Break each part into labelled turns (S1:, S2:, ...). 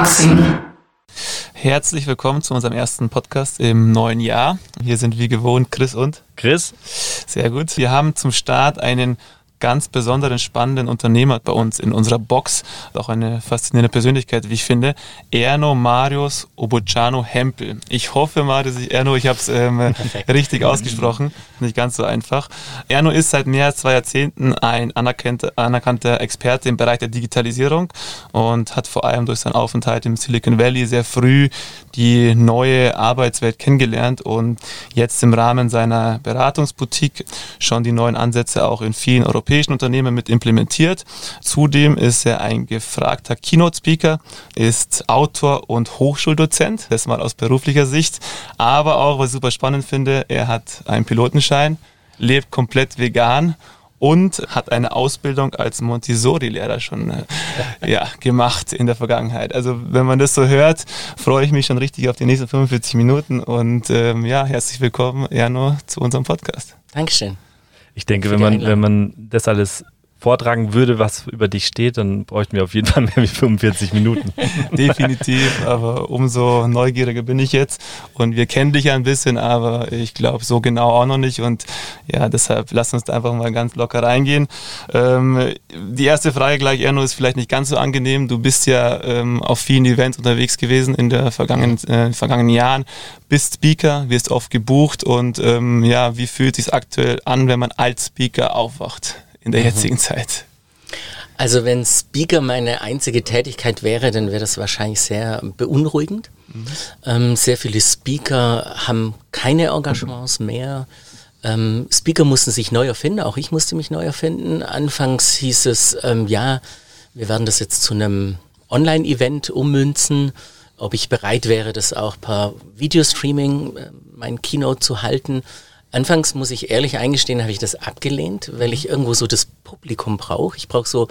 S1: Unboxing.
S2: Herzlich willkommen zu unserem ersten Podcast im neuen Jahr. Hier sind wie gewohnt Chris und
S3: Chris.
S2: Sehr gut. Wir haben zum Start einen ganz besonderen, spannenden Unternehmer bei uns in unserer Box. Auch eine faszinierende Persönlichkeit, wie ich finde. Erno Marius Obucano Hempel. Ich hoffe mal, dass ich, Erno, ich habe es ähm, richtig ausgesprochen. Nicht ganz so einfach. Erno ist seit mehr als zwei Jahrzehnten ein anerkannter, anerkannter Experte im Bereich der Digitalisierung und hat vor allem durch seinen Aufenthalt im Silicon Valley sehr früh die neue Arbeitswelt kennengelernt und jetzt im Rahmen seiner Beratungsboutique schon die neuen Ansätze auch in vielen europäischen europäischen Unternehmen mit implementiert. Zudem ist er ein gefragter Keynote-Speaker, ist Autor und Hochschuldozent, das mal aus beruflicher Sicht. Aber auch, was ich super spannend finde, er hat einen Pilotenschein, lebt komplett vegan und hat eine Ausbildung als Montessori-Lehrer schon äh, ja, gemacht in der Vergangenheit. Also wenn man das so hört, freue ich mich schon richtig auf die nächsten 45 Minuten und ähm, ja, herzlich willkommen, Erno, zu unserem Podcast.
S4: Dankeschön.
S3: Ich denke, wenn man, wenn man das alles vortragen würde, was über dich steht, dann bräuchten wir auf jeden Fall mehr wie 45 Minuten.
S2: Definitiv, aber umso neugieriger bin ich jetzt. Und wir kennen dich ein bisschen, aber ich glaube so genau auch noch nicht. Und ja, deshalb lass uns da einfach mal ganz locker reingehen. Ähm, die erste Frage gleich, Erno, ist vielleicht nicht ganz so angenehm. Du bist ja ähm, auf vielen Events unterwegs gewesen in den vergangenen, äh, vergangenen Jahren, bist Speaker, wirst oft gebucht und ähm, ja, wie fühlt es sich aktuell an, wenn man als Speaker aufwacht? In der mhm. jetzigen Zeit?
S4: Also wenn Speaker meine einzige Tätigkeit wäre, dann wäre das wahrscheinlich sehr beunruhigend. Mhm. Ähm, sehr viele Speaker haben keine Engagements mehr. Ähm, Speaker mussten sich neu erfinden, auch ich musste mich neu erfinden. Anfangs hieß es, ähm, ja, wir werden das jetzt zu einem Online-Event ummünzen, ob ich bereit wäre, das auch per Videostreaming, äh, mein Keynote zu halten. Anfangs muss ich ehrlich eingestehen, habe ich das abgelehnt, weil ich irgendwo so das Publikum brauche. Ich brauche so,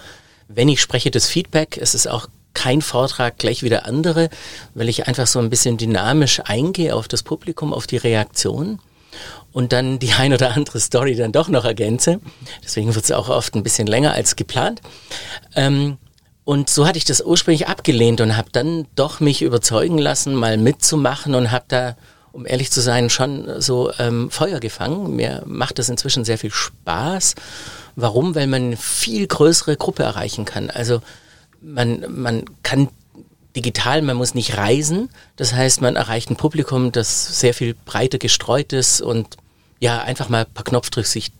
S4: wenn ich spreche, das Feedback. Es ist auch kein Vortrag gleich wie der andere, weil ich einfach so ein bisschen dynamisch eingehe auf das Publikum, auf die Reaktion und dann die ein oder andere Story dann doch noch ergänze. Deswegen wird es auch oft ein bisschen länger als geplant. Ähm, und so hatte ich das ursprünglich abgelehnt und habe dann doch mich überzeugen lassen, mal mitzumachen und habe da um ehrlich zu sein, schon so ähm, Feuer gefangen. Mir macht das inzwischen sehr viel Spaß. Warum? Weil man eine viel größere Gruppe erreichen kann. Also man, man kann digital, man muss nicht reisen. Das heißt, man erreicht ein Publikum, das sehr viel breiter gestreut ist und ja, einfach mal ein paar sich,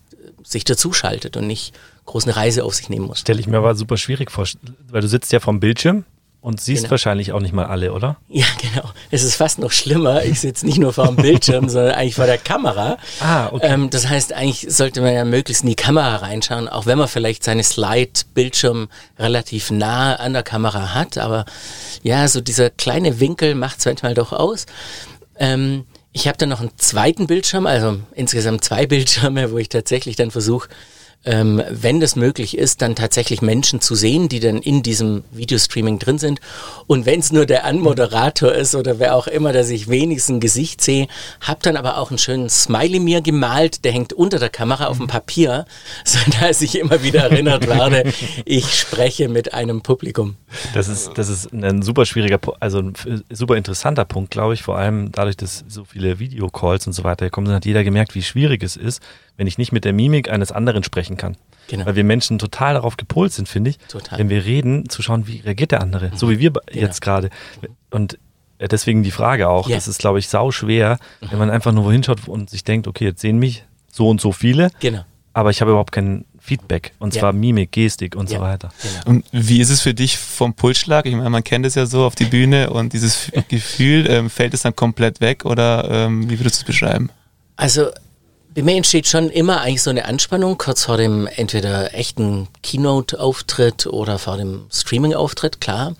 S4: sich dazuschaltet und nicht groß eine Reise auf sich nehmen muss.
S3: Stelle ich mir aber super schwierig vor, weil du sitzt ja vom Bildschirm und siehst genau. wahrscheinlich auch nicht mal alle, oder?
S4: Ja, genau. Es ist fast noch schlimmer. Ich sitze nicht nur vor dem Bildschirm, sondern eigentlich vor der Kamera. Ah, okay. Ähm, das heißt, eigentlich sollte man ja möglichst in die Kamera reinschauen, auch wenn man vielleicht seine Slide-Bildschirm relativ nah an der Kamera hat. Aber ja, so dieser kleine Winkel macht es manchmal doch aus. Ähm, ich habe dann noch einen zweiten Bildschirm, also insgesamt zwei Bildschirme, wo ich tatsächlich dann versuche, ähm, wenn das möglich ist, dann tatsächlich Menschen zu sehen, die dann in diesem Videostreaming drin sind. Und wenn es nur der Anmoderator ist oder wer auch immer, dass ich wenigstens ein Gesicht sehe, habe dann aber auch einen schönen Smiley mir gemalt, der hängt unter der Kamera auf dem Papier, sodass ich immer wieder erinnert werde, ich spreche mit einem Publikum.
S3: Das ist, das ist ein super schwieriger, also ein super interessanter Punkt, glaube ich, vor allem dadurch, dass so viele Videocalls und so weiter kommen, hat jeder gemerkt, wie schwierig es ist, wenn ich nicht mit der Mimik eines anderen sprechen kann. Genau. Weil wir Menschen total darauf gepolt sind, finde ich, total. wenn wir reden, zu schauen, wie reagiert der andere. Mhm. So wie wir genau. jetzt gerade. Und äh, deswegen die Frage auch, ja. das ist, glaube ich, sau schwer, mhm. wenn man einfach nur wohin schaut und sich denkt, okay, jetzt sehen mich so und so viele, genau. aber ich habe überhaupt kein Feedback und ja. zwar Mimik, Gestik und ja. so weiter.
S2: Genau. Und wie ist es für dich vom Pulsschlag? Ich meine, man kennt es ja so auf die Bühne und dieses Gefühl, ähm, fällt es dann komplett weg oder ähm, wie würdest du es beschreiben?
S4: Also bei mir entsteht schon immer eigentlich so eine Anspannung kurz vor dem entweder echten Keynote-Auftritt oder vor dem Streaming-Auftritt, klar.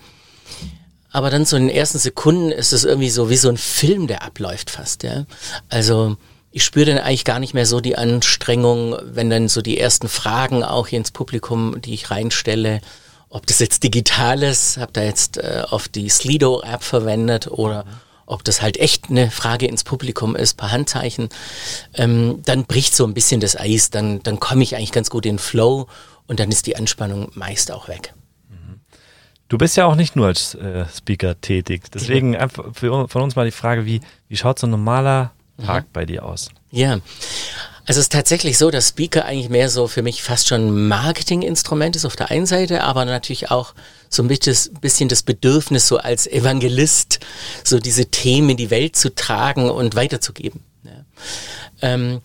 S4: Aber dann so in den ersten Sekunden ist es irgendwie so wie so ein Film, der abläuft fast, ja. Also ich spüre dann eigentlich gar nicht mehr so die Anstrengung, wenn dann so die ersten Fragen auch hier ins Publikum, die ich reinstelle, ob das jetzt digital ist, habe da jetzt äh, oft die Slido-App verwendet oder mhm ob das halt echt eine Frage ins Publikum ist, paar Handzeichen, ähm, dann bricht so ein bisschen das Eis, dann, dann komme ich eigentlich ganz gut in den Flow und dann ist die Anspannung meist auch weg. Mhm.
S3: Du bist ja auch nicht nur als äh, Speaker tätig. Deswegen einfach für, von uns mal die Frage, wie, wie schaut so ein normaler Tag mhm. bei dir aus?
S4: Ja, also es ist tatsächlich so, dass Speaker eigentlich mehr so für mich fast schon Marketinginstrument ist auf der einen Seite, aber natürlich auch so ein bisschen das Bedürfnis, so als Evangelist, so diese Themen in die Welt zu tragen und weiterzugeben. Ja. Ähm,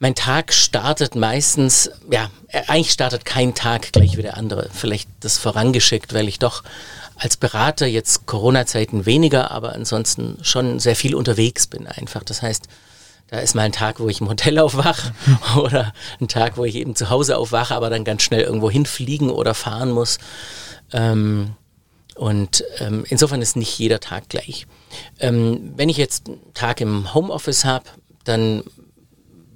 S4: mein Tag startet meistens, ja, eigentlich startet kein Tag gleich wie der andere. Vielleicht das vorangeschickt, weil ich doch als Berater jetzt Corona-Zeiten weniger, aber ansonsten schon sehr viel unterwegs bin einfach. Das heißt, da ist mal ein Tag, wo ich im Hotel aufwache oder ein Tag, wo ich eben zu Hause aufwache, aber dann ganz schnell irgendwo hinfliegen oder fahren muss. Ähm, und ähm, insofern ist nicht jeder Tag gleich. Ähm, wenn ich jetzt einen Tag im Homeoffice habe, dann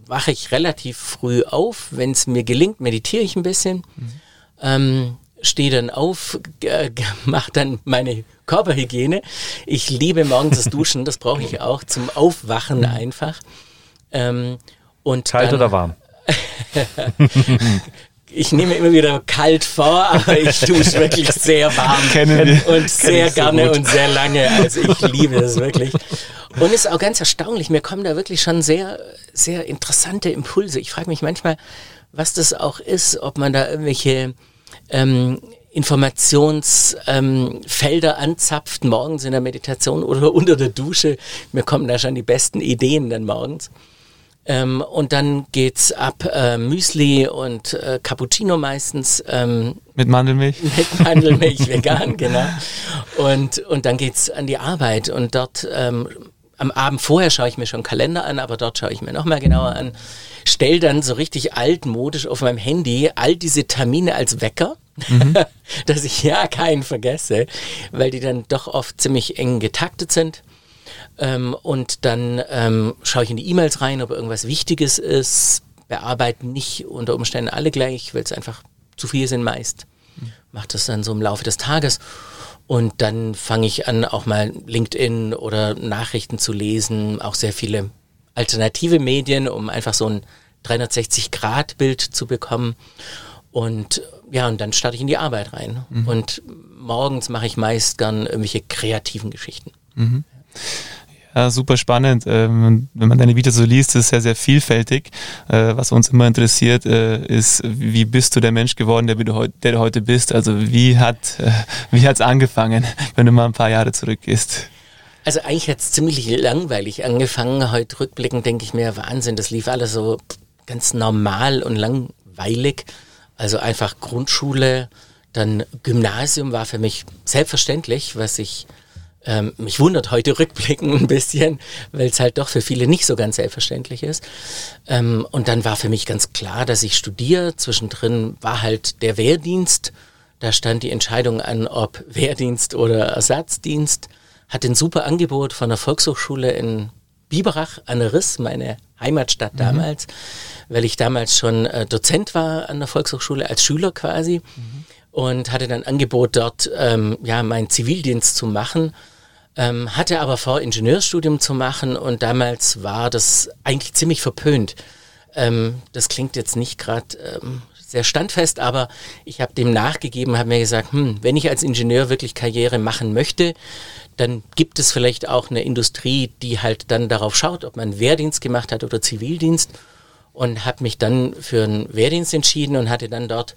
S4: wache ich relativ früh auf. Wenn es mir gelingt, meditiere ich ein bisschen. Mhm. Ähm, stehe dann auf, mache dann meine Körperhygiene. Ich liebe morgens das Duschen, das brauche ich auch zum Aufwachen mhm. einfach. Ähm, und
S3: Kalt dann, oder warm?
S4: ich nehme immer wieder kalt vor, aber ich dusche wirklich sehr warm
S2: Kennen
S4: und sehr gerne so und sehr lange. Also ich liebe das wirklich. Und es ist auch ganz erstaunlich, mir kommen da wirklich schon sehr, sehr interessante Impulse. Ich frage mich manchmal, was das auch ist, ob man da irgendwelche ähm, Informationsfelder ähm, anzapft, morgens in der Meditation oder unter der Dusche. Mir kommen da schon die besten Ideen dann morgens. Ähm, und dann geht's ab äh, Müsli und äh, Cappuccino meistens. Ähm,
S2: mit Mandelmilch?
S4: Mit Mandelmilch, vegan, genau. Und, und dann geht's an die Arbeit und dort ähm, am Abend vorher schaue ich mir schon Kalender an, aber dort schaue ich mir nochmal genauer an. Stell dann so richtig altmodisch auf meinem Handy all diese Termine als Wecker, mhm. dass ich ja keinen vergesse, weil die dann doch oft ziemlich eng getaktet sind. Ähm, und dann ähm, schaue ich in die E-Mails rein, ob irgendwas Wichtiges ist. Bearbeite nicht unter Umständen alle gleich, weil es einfach zu viel sind meist. Mhm. Mache das dann so im Laufe des Tages. Und dann fange ich an, auch mal LinkedIn oder Nachrichten zu lesen, auch sehr viele alternative Medien, um einfach so ein 360-Grad-Bild zu bekommen. Und ja, und dann starte ich in die Arbeit rein. Mhm. Und morgens mache ich meist gern irgendwelche kreativen Geschichten. Mhm.
S2: Ja, super spannend. Ähm, wenn man deine Videos so liest, ist es sehr, sehr vielfältig. Äh, was uns immer interessiert, äh, ist, wie bist du der Mensch geworden, der, du, der du heute bist? Also wie hat äh, wie hat's angefangen, wenn du mal ein paar Jahre zurückgehst?
S4: Also eigentlich hat es ziemlich langweilig angefangen. Heute rückblickend denke ich mir, Wahnsinn, das lief alles so ganz normal und langweilig. Also einfach Grundschule, dann Gymnasium war für mich selbstverständlich, was ich ähm, mich wundert heute rückblicken ein bisschen, weil es halt doch für viele nicht so ganz selbstverständlich ist. Ähm, und dann war für mich ganz klar, dass ich studiere. Zwischendrin war halt der Wehrdienst. Da stand die Entscheidung an, ob Wehrdienst oder Ersatzdienst. Hatte ein super Angebot von der Volkshochschule in Biberach an der Riss, meine Heimatstadt mhm. damals, weil ich damals schon äh, Dozent war an der Volkshochschule als Schüler quasi. Mhm und hatte dann Angebot dort ähm, ja meinen Zivildienst zu machen ähm, hatte aber vor, Ingenieurstudium zu machen und damals war das eigentlich ziemlich verpönt. Ähm, das klingt jetzt nicht gerade ähm, sehr standfest, aber ich habe dem nachgegeben, habe mir gesagt, hm, wenn ich als Ingenieur wirklich Karriere machen möchte, dann gibt es vielleicht auch eine Industrie, die halt dann darauf schaut, ob man Wehrdienst gemacht hat oder Zivildienst und habe mich dann für einen Wehrdienst entschieden und hatte dann dort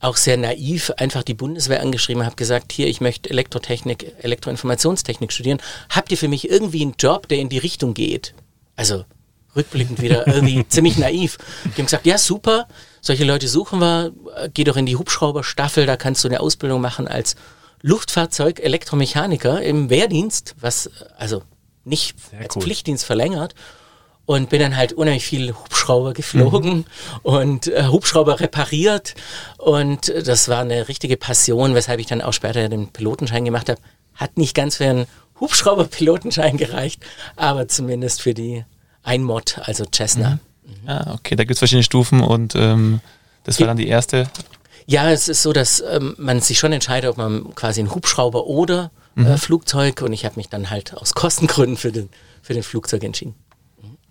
S4: auch sehr naiv einfach die Bundeswehr angeschrieben, habe gesagt, hier, ich möchte Elektrotechnik, Elektroinformationstechnik studieren. Habt ihr für mich irgendwie einen Job, der in die Richtung geht? Also rückblickend wieder irgendwie ziemlich naiv. Die haben gesagt, ja, super, solche Leute suchen wir, geh doch in die Hubschrauberstaffel, da kannst du eine Ausbildung machen als Luftfahrzeug Elektromechaniker im Wehrdienst, was also nicht Sehr als cool. Pflichtdienst verlängert und bin dann halt unheimlich viel Hubschrauber geflogen mhm. und äh, Hubschrauber repariert und das war eine richtige Passion, weshalb ich dann auch später den Pilotenschein gemacht habe. Hat nicht ganz für einen Hubschrauber-Pilotenschein gereicht, aber zumindest für die Einmod, also Cessna.
S2: Mhm. Mhm. Ah, okay, da gibt es verschiedene Stufen und ähm, das war dann die erste.
S4: Ja, es ist so, dass ähm, man sich schon entscheidet, ob man quasi ein Hubschrauber oder äh, mhm. Flugzeug und ich habe mich dann halt aus Kostengründen für den, für den Flugzeug entschieden.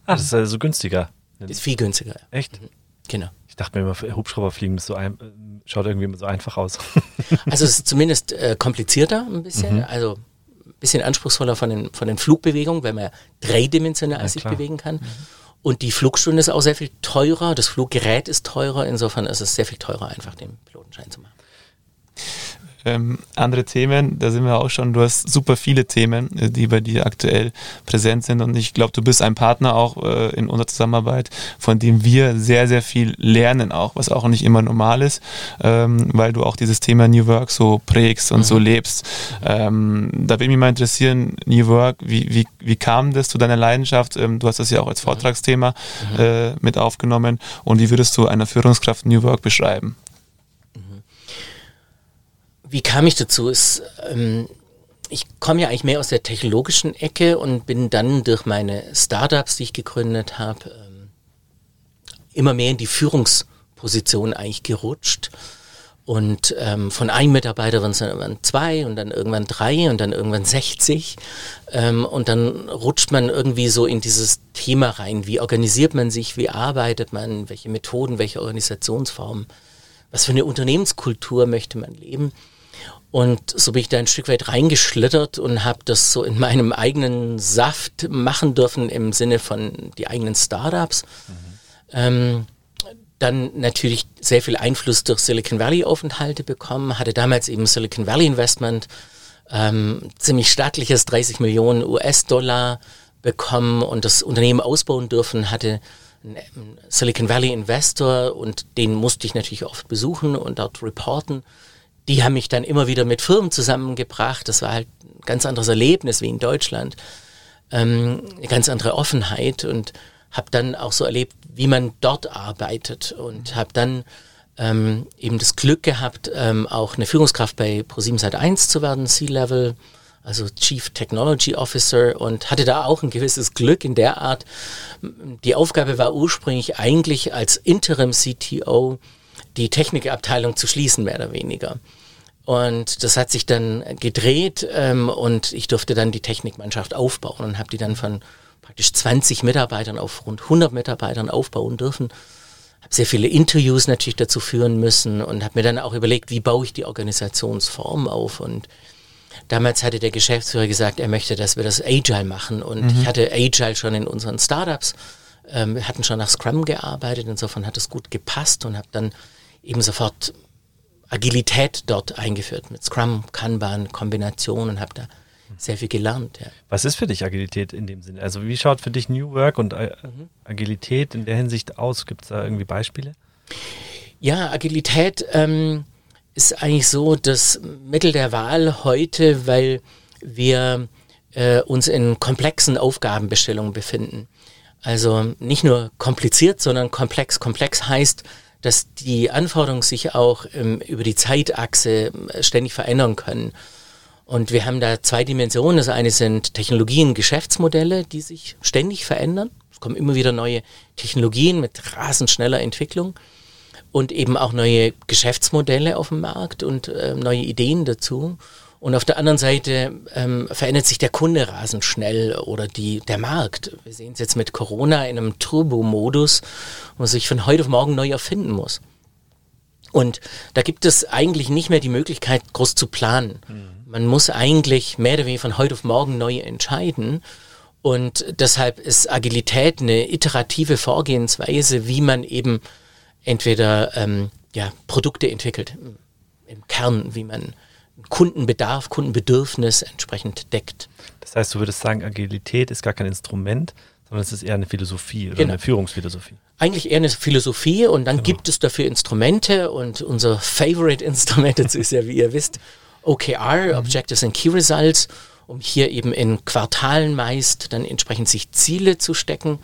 S3: Ah, das ist also günstiger.
S4: Ist viel günstiger.
S3: Echt?
S4: Mhm. Genau.
S3: Ich dachte mir immer, Hubschrauberfliegen ist so ein, schaut irgendwie immer so einfach aus.
S4: Also es ist zumindest äh, komplizierter ein bisschen, mhm. also ein bisschen anspruchsvoller von den, von den Flugbewegungen, weil man dreidimensional ja, sich bewegen kann. Mhm. Und die Flugstunde ist auch sehr viel teurer, das Fluggerät ist teurer, insofern ist es sehr viel teurer, einfach den Pilotenschein zu machen
S2: ähm, andere Themen, da sind wir auch schon, du hast super viele Themen, äh, die bei dir aktuell präsent sind und ich glaube, du bist ein Partner auch äh, in unserer Zusammenarbeit, von dem wir sehr, sehr viel lernen auch, was auch nicht immer normal ist, ähm, weil du auch dieses Thema New Work so prägst und mhm. so lebst. Ähm, da würde mich mal interessieren, New Work, wie, wie, wie kam das zu deiner Leidenschaft? Ähm, du hast das ja auch als mhm. Vortragsthema mhm. äh, mit aufgenommen und wie würdest du einer Führungskraft New Work beschreiben?
S4: Wie kam ich dazu? Es, ähm, ich komme ja eigentlich mehr aus der technologischen Ecke und bin dann durch meine Startups, die ich gegründet habe, ähm, immer mehr in die Führungsposition eigentlich gerutscht. Und ähm, von einem Mitarbeiter waren es dann irgendwann zwei und dann irgendwann drei und dann irgendwann 60. Ähm, und dann rutscht man irgendwie so in dieses Thema rein. Wie organisiert man sich? Wie arbeitet man? Welche Methoden? Welche Organisationsformen? Was für eine Unternehmenskultur möchte man leben? Und so bin ich da ein Stück weit reingeschlittert und habe das so in meinem eigenen Saft machen dürfen im Sinne von die eigenen Startups. Mhm. Ähm, dann natürlich sehr viel Einfluss durch Silicon Valley Aufenthalte bekommen, hatte damals eben Silicon Valley Investment, ähm, ziemlich stattliches 30 Millionen US-Dollar bekommen und das Unternehmen ausbauen dürfen, hatte einen Silicon Valley Investor und den musste ich natürlich oft besuchen und dort reporten die haben mich dann immer wieder mit Firmen zusammengebracht. Das war halt ein ganz anderes Erlebnis wie in Deutschland. Ähm, eine ganz andere Offenheit und habe dann auch so erlebt, wie man dort arbeitet und habe dann ähm, eben das Glück gehabt, ähm, auch eine Führungskraft bei Pro7 Sat 1 zu werden, C-Level, also Chief Technology Officer und hatte da auch ein gewisses Glück in der Art. Die Aufgabe war ursprünglich eigentlich als Interim CTO die Technikabteilung zu schließen, mehr oder weniger. Und das hat sich dann gedreht ähm, und ich durfte dann die Technikmannschaft aufbauen und habe die dann von praktisch 20 Mitarbeitern auf rund 100 Mitarbeitern aufbauen dürfen. Habe sehr viele Interviews natürlich dazu führen müssen und habe mir dann auch überlegt, wie baue ich die Organisationsform auf. Und damals hatte der Geschäftsführer gesagt, er möchte, dass wir das Agile machen. Und mhm. ich hatte Agile schon in unseren Startups. Ähm, wir hatten schon nach Scrum gearbeitet, insofern hat es gut gepasst und habe dann eben sofort Agilität dort eingeführt mit Scrum, Kanban, Kombinationen, habe da sehr viel gelernt. Ja.
S3: Was ist für dich Agilität in dem Sinne? Also wie schaut für dich New Work und mhm. Agilität in der Hinsicht aus? Gibt es da irgendwie Beispiele?
S4: Ja, Agilität ähm, ist eigentlich so das Mittel der Wahl heute, weil wir äh, uns in komplexen Aufgabenbestellungen befinden. Also nicht nur kompliziert, sondern komplex. Komplex heißt, dass die Anforderungen sich auch ähm, über die Zeitachse äh, ständig verändern können. Und wir haben da zwei Dimensionen. Das eine sind Technologien, Geschäftsmodelle, die sich ständig verändern. Es kommen immer wieder neue Technologien mit rasend schneller Entwicklung und eben auch neue Geschäftsmodelle auf dem Markt und äh, neue Ideen dazu. Und auf der anderen Seite ähm, verändert sich der Kunde rasend schnell oder die, der Markt. Wir sehen es jetzt mit Corona in einem Turbo-Modus, wo man sich von heute auf morgen neu erfinden muss. Und da gibt es eigentlich nicht mehr die Möglichkeit, groß zu planen. Mhm. Man muss eigentlich mehr oder weniger von heute auf morgen neu entscheiden. Und deshalb ist Agilität eine iterative Vorgehensweise, wie man eben entweder ähm, ja, Produkte entwickelt, im Kern, wie man Kundenbedarf, Kundenbedürfnis entsprechend deckt.
S3: Das heißt, du würdest sagen, Agilität ist gar kein Instrument, sondern es ist eher eine Philosophie oder genau. eine Führungsphilosophie.
S4: Eigentlich eher eine Philosophie und dann genau. gibt es dafür Instrumente und unser Favorite-Instrument dazu ist ja, wie ihr wisst, OKR, mhm. Objectives and Key Results, um hier eben in Quartalen meist dann entsprechend sich Ziele zu stecken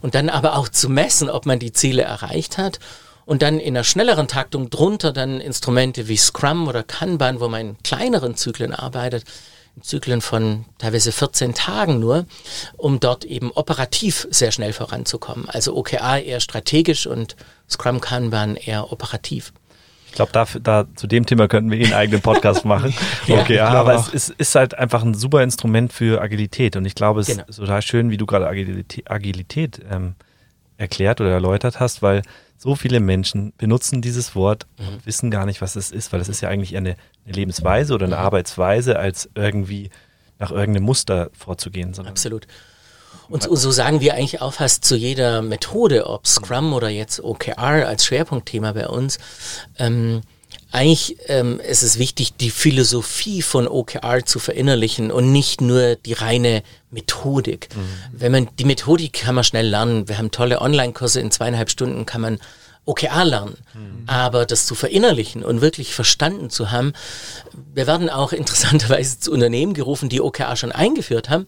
S4: und dann aber auch zu messen, ob man die Ziele erreicht hat und dann in einer schnelleren Taktung drunter dann Instrumente wie Scrum oder Kanban, wo man in kleineren Zyklen arbeitet, in Zyklen von teilweise 14 Tagen nur, um dort eben operativ sehr schnell voranzukommen. Also OKR eher strategisch und Scrum Kanban eher operativ.
S3: Ich glaube, da, da, zu dem Thema könnten wir eh einen eigenen Podcast machen. ja, okay, ja, aber es ist, ist, halt einfach ein super Instrument für Agilität. Und ich glaube, es genau. ist total schön, wie du gerade Agilität, Agilität ähm, erklärt oder erläutert hast, weil so viele Menschen benutzen dieses Wort
S4: Mhm.
S3: und wissen gar nicht, was es ist, weil es ist ja eigentlich eher eine, eine Lebensweise oder eine Arbeitsweise, als irgendwie nach irgendeinem Muster vorzugehen.
S4: Absolut. Und so, so sagen wir eigentlich auch fast zu jeder Methode, ob Scrum oder jetzt OKR als Schwerpunktthema bei uns. Ähm, eigentlich ähm, ist es wichtig, die Philosophie von OKR zu verinnerlichen und nicht nur die reine Methodik. Wenn man die Methodik kann man schnell lernen. Wir haben tolle Online-Kurse in zweieinhalb Stunden kann man OKR lernen. Aber das zu verinnerlichen und wirklich verstanden zu haben, wir werden auch interessanterweise zu Unternehmen gerufen, die OKR schon eingeführt haben,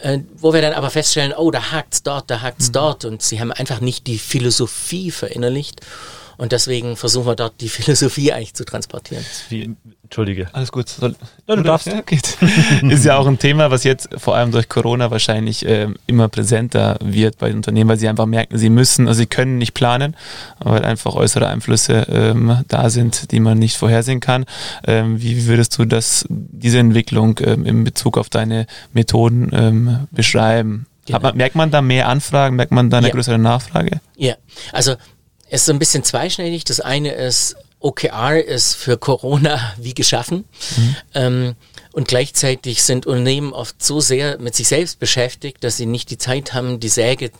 S4: äh, wo wir dann aber feststellen, oh, da hakt's dort, da hakt's dort und sie haben einfach nicht die Philosophie verinnerlicht und deswegen versuchen wir dort die Philosophie eigentlich zu transportieren.
S3: wie, Entschuldige.
S2: Alles gut. Soll,
S3: Ja, du darfst.
S2: Ja, geht. ist ja auch ein Thema, was jetzt vor allem durch Corona wahrscheinlich ähm, immer präsenter wird bei den Unternehmen, weil sie einfach merken, sie müssen, also sie können nicht planen, weil einfach äußere Einflüsse ähm, da sind, die man nicht vorhersehen kann. Ähm, wie würdest du das, diese Entwicklung ähm, in Bezug auf deine Methoden ähm, beschreiben? Hat man, merkt man da mehr Anfragen? Merkt man da eine
S4: Ja.
S2: größere Nachfrage?
S4: Ja, also es ist ein bisschen zweischneidig. Das eine ist, OKR ist für Corona wie geschaffen. Ähm, und gleichzeitig sind Unternehmen oft so sehr mit sich selbst beschäftigt, dass sie nicht die Zeit haben, die Säge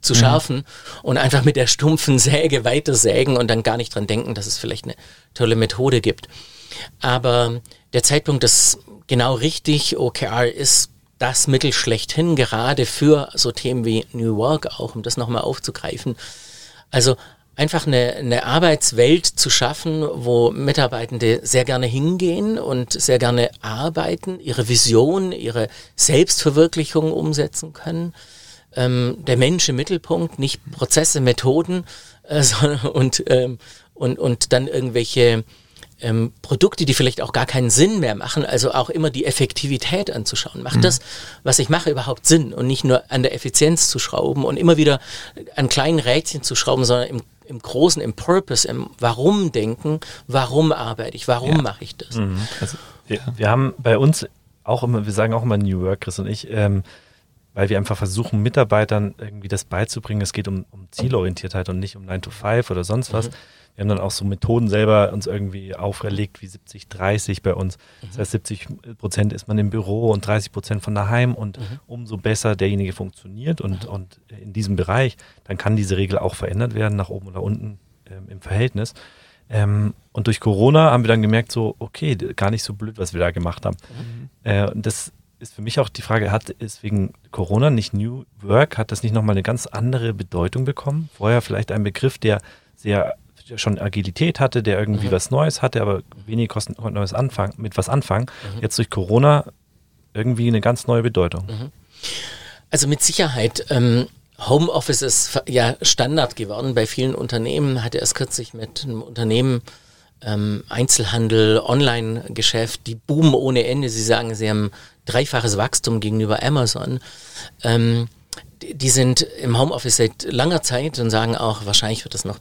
S4: zu schärfen und einfach mit der stumpfen Säge weiter sägen und dann gar nicht dran denken, dass es vielleicht eine tolle Methode gibt. Aber der Zeitpunkt ist genau richtig. OKR ist das Mittel schlechthin, gerade für so Themen wie New Work auch, um das nochmal aufzugreifen. Also einfach eine, eine Arbeitswelt zu schaffen, wo Mitarbeitende sehr gerne hingehen und sehr gerne arbeiten, ihre Vision, ihre Selbstverwirklichung umsetzen können. Ähm, der Mensch im Mittelpunkt, nicht Prozesse, Methoden äh, sondern, und, ähm, und, und dann irgendwelche ähm, Produkte, die vielleicht auch gar keinen Sinn mehr machen, also auch immer die Effektivität anzuschauen. Macht das, was ich mache, überhaupt Sinn und nicht nur an der Effizienz zu schrauben und immer wieder an kleinen Rädchen zu schrauben, sondern im, im Großen, im Purpose, im Warum denken, warum arbeite ich, warum mache ich das?
S2: Also,
S3: Wir, wir haben bei uns auch immer, wir sagen auch immer New Work, Chris und ich, ähm, weil wir einfach versuchen, Mitarbeitern irgendwie das beizubringen. Es geht um, um Zielorientiertheit und nicht um 9 to 5 oder sonst was. Wir haben dann auch so Methoden selber uns irgendwie auferlegt, wie 70, 30 bei uns. Das heißt, 70 Prozent ist man im Büro und 30 Prozent von daheim und umso besser derjenige funktioniert und, und in diesem Bereich, dann kann diese Regel auch verändert werden, nach oben oder unten ähm, im Verhältnis. Ähm, und durch Corona haben wir dann gemerkt, so, okay, gar nicht so blöd, was wir da gemacht haben. Äh, und das ist für mich auch die Frage, hat ist wegen Corona nicht New Work, hat das nicht nochmal eine ganz andere Bedeutung bekommen? Vorher vielleicht ein Begriff, der sehr schon Agilität hatte, der irgendwie was Neues hatte, aber wenige kosten, konnten was anfangen, mit was anfangen. Jetzt durch Corona irgendwie eine ganz neue Bedeutung.
S4: Also mit Sicherheit. Ähm, Homeoffice ist ja Standard geworden bei vielen Unternehmen. Hatte erst kürzlich mit einem Unternehmen ähm, Einzelhandel, Online-Geschäft, die boomen ohne Ende. Sie sagen, sie haben dreifaches Wachstum gegenüber Amazon. Ähm, die sind im Homeoffice seit langer Zeit und sagen auch, wahrscheinlich wird das noch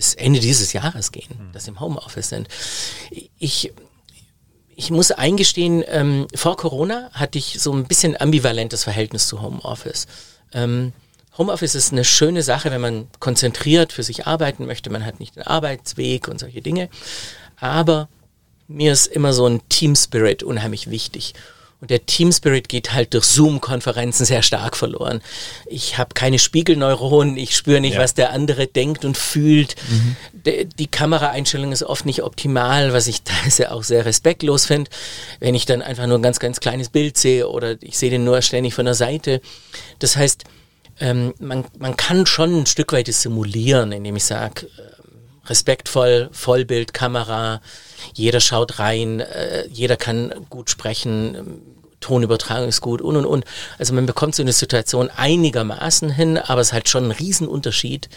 S4: bis Ende dieses Jahres gehen, dass sie im Homeoffice sind. Ich, ich muss eingestehen, ähm, vor Corona hatte ich so ein bisschen ambivalentes Verhältnis zu Homeoffice. Ähm, Homeoffice ist eine schöne Sache, wenn man konzentriert für sich arbeiten möchte. Man hat nicht den Arbeitsweg und solche Dinge. Aber mir ist immer so ein Team Spirit unheimlich wichtig. Und der Team Spirit geht halt durch Zoom-Konferenzen sehr stark verloren. Ich habe keine Spiegelneuronen, ich spüre nicht,
S3: Ja.
S4: was der andere denkt und fühlt. De- Die Kameraeinstellung ist oft nicht optimal, was ich teilweise auch sehr respektlos finde. Wenn ich dann einfach nur ein ganz, ganz kleines Bild sehe oder ich sehe den nur ständig von der Seite. Das heißt, ähm, man, man kann schon ein Stück weit simulieren, indem ich sage, respektvoll, Vollbild, Kamera, jeder schaut rein, äh, jeder kann gut sprechen, Tonübertragung ist gut und und und. Also man bekommt so eine Situation einigermaßen hin, aber es ist halt schon ein Riesenunterschied,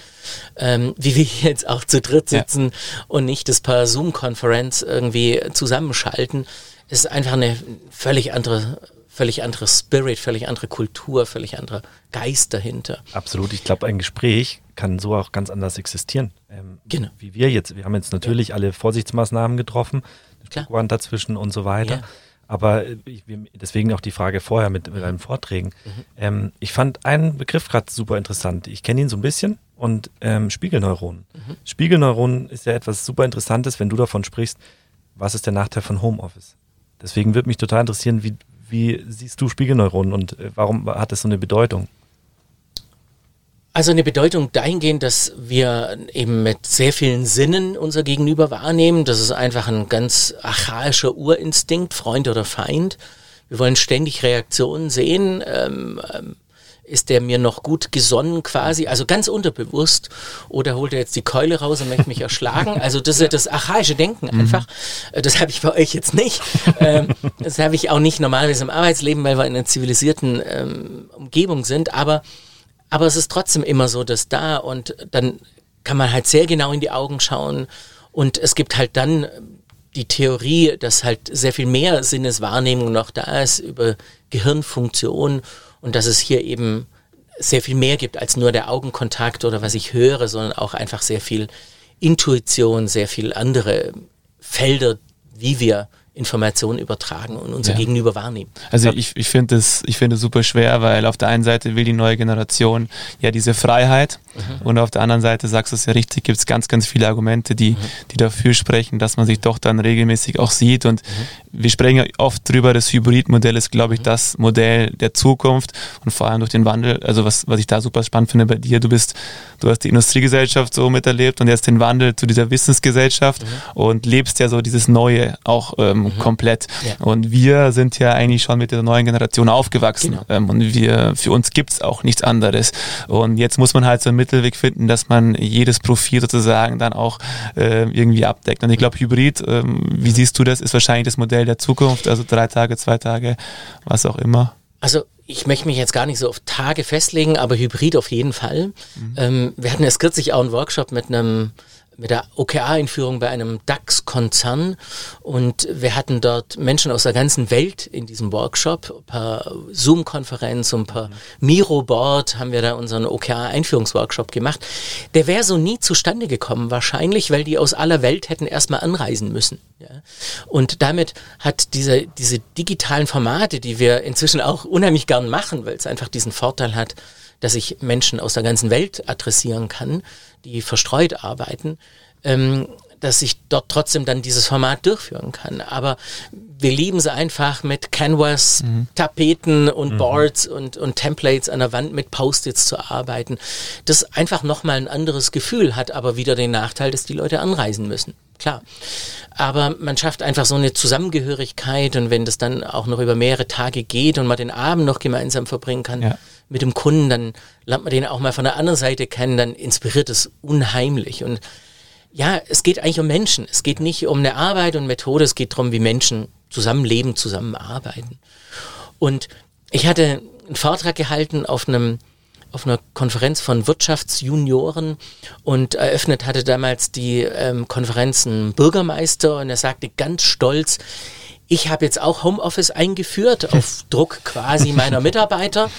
S4: ähm, wie wir jetzt auch zu dritt
S2: Ja.
S4: sitzen und nicht das per Zoom-Konferenz irgendwie zusammenschalten. Es ist einfach eine völlig andere, völlig andere Spirit, völlig andere Kultur, völlig anderer Geist dahinter.
S3: Absolut. Ich glaube, ein Gespräch kann so auch ganz anders existieren. Ähm,
S4: Genau.
S3: Wie wir jetzt. Wir haben jetzt natürlich alle Vorsichtsmaßnahmen getroffen. Schutzwand dazwischen und so weiter.
S4: Ja.
S3: Aber äh, ich, deswegen auch die Frage vorher mit, mit deinen Vorträgen.
S4: Mhm.
S3: Ähm, ich fand einen Begriff gerade super interessant. Ich kenne ihn so ein bisschen und ähm, Spiegelneuronen. Mhm. Spiegelneuronen ist ja etwas super Interessantes, wenn du davon sprichst, was ist der Nachteil von Homeoffice? Deswegen würde mich total interessieren, wie, wie siehst du Spiegelneuronen und äh, warum hat das so eine Bedeutung?
S4: Also eine Bedeutung dahingehend, dass wir eben mit sehr vielen Sinnen unser Gegenüber wahrnehmen. Das ist einfach ein ganz archaischer Urinstinkt, Freund oder Feind. Wir wollen ständig Reaktionen sehen. Ähm, ähm, ist der mir noch gut gesonnen quasi, also ganz unterbewusst, oder holt er jetzt die Keule raus und möchte mich erschlagen? Also das ist das archaische Denken mhm. einfach. Mhm. Das habe ich bei euch jetzt nicht. Ähm, das habe ich auch nicht normalerweise im Arbeitsleben, weil wir in einer zivilisierten ähm, Umgebung sind, aber, aber es ist trotzdem immer so, dass da und dann kann man halt sehr genau in die Augen schauen und es gibt halt dann die Theorie, dass halt sehr viel mehr Sinneswahrnehmung noch da ist über Gehirnfunktion und dass es hier eben sehr viel mehr gibt als nur der Augenkontakt oder was ich höre, sondern auch einfach sehr viel Intuition, sehr viel andere Felder, wie wir Informationen übertragen und unser ja. Gegenüber wahrnehmen.
S2: Also ich, ich finde es ich finde super schwer, weil auf der einen Seite will die neue Generation ja diese Freiheit mhm. und auf der anderen Seite, sagst du es ja richtig, gibt es ganz, ganz viele Argumente, die, mhm. die dafür sprechen, dass man sich doch dann regelmäßig auch sieht und mhm. Wir sprechen ja oft drüber, das Hybridmodell ist, glaube ich, mhm. das Modell der Zukunft und vor allem durch den Wandel, also was, was ich da super spannend finde bei dir, du bist, du hast die Industriegesellschaft so miterlebt und jetzt den Wandel zu dieser Wissensgesellschaft mhm. und lebst ja so dieses Neue auch ähm, mhm. komplett. Ja. Und wir sind ja eigentlich schon mit der neuen Generation aufgewachsen. Genau. Ähm, und wir, für uns gibt es auch nichts anderes. Und jetzt muss man halt so einen Mittelweg finden, dass man jedes Profil sozusagen dann auch äh, irgendwie abdeckt. Und ich glaube, Hybrid, ähm, wie siehst du das, ist wahrscheinlich das Modell der Zukunft, also drei Tage, zwei Tage, was auch immer.
S4: Also ich möchte mich jetzt gar nicht so auf Tage festlegen, aber Hybrid auf jeden Fall. Mhm. Ähm, wir hatten erst kürzlich auch einen Workshop mit einem mit der OKR-Einführung bei einem DAX-Konzern und wir hatten dort Menschen aus der ganzen Welt in diesem Workshop. Per Zoom-Konferenz und per Miro-Board haben wir da unseren OKR-Einführungsworkshop gemacht. Der wäre so nie zustande gekommen, wahrscheinlich, weil die aus aller Welt hätten erstmal anreisen müssen. Ja. Und damit hat diese, diese digitalen Formate, die wir inzwischen auch unheimlich gern machen, weil es einfach diesen Vorteil hat, dass ich Menschen aus der ganzen Welt adressieren kann, die verstreut arbeiten, ähm, dass ich dort trotzdem dann dieses Format durchführen kann. Aber wir lieben sie einfach mit Canvas, mhm. Tapeten und mhm. Boards und, und Templates an der Wand mit Post-its zu arbeiten. Das einfach nochmal ein anderes Gefühl hat, aber wieder den Nachteil, dass die Leute anreisen müssen. Klar. Aber man schafft einfach so eine Zusammengehörigkeit und wenn das dann auch noch über mehrere Tage geht und man den Abend noch gemeinsam verbringen kann, ja mit dem Kunden, dann lernt man den auch mal von der anderen Seite kennen, dann inspiriert es unheimlich. Und ja, es geht eigentlich um Menschen. Es geht nicht um eine Arbeit und Methode, es geht darum, wie Menschen zusammenleben, zusammenarbeiten. Und ich hatte einen Vortrag gehalten auf einem auf einer Konferenz von Wirtschaftsjunioren und eröffnet hatte damals die ähm, Konferenz ein Bürgermeister und er sagte ganz stolz, ich habe jetzt auch Homeoffice eingeführt auf Druck quasi meiner Mitarbeiter.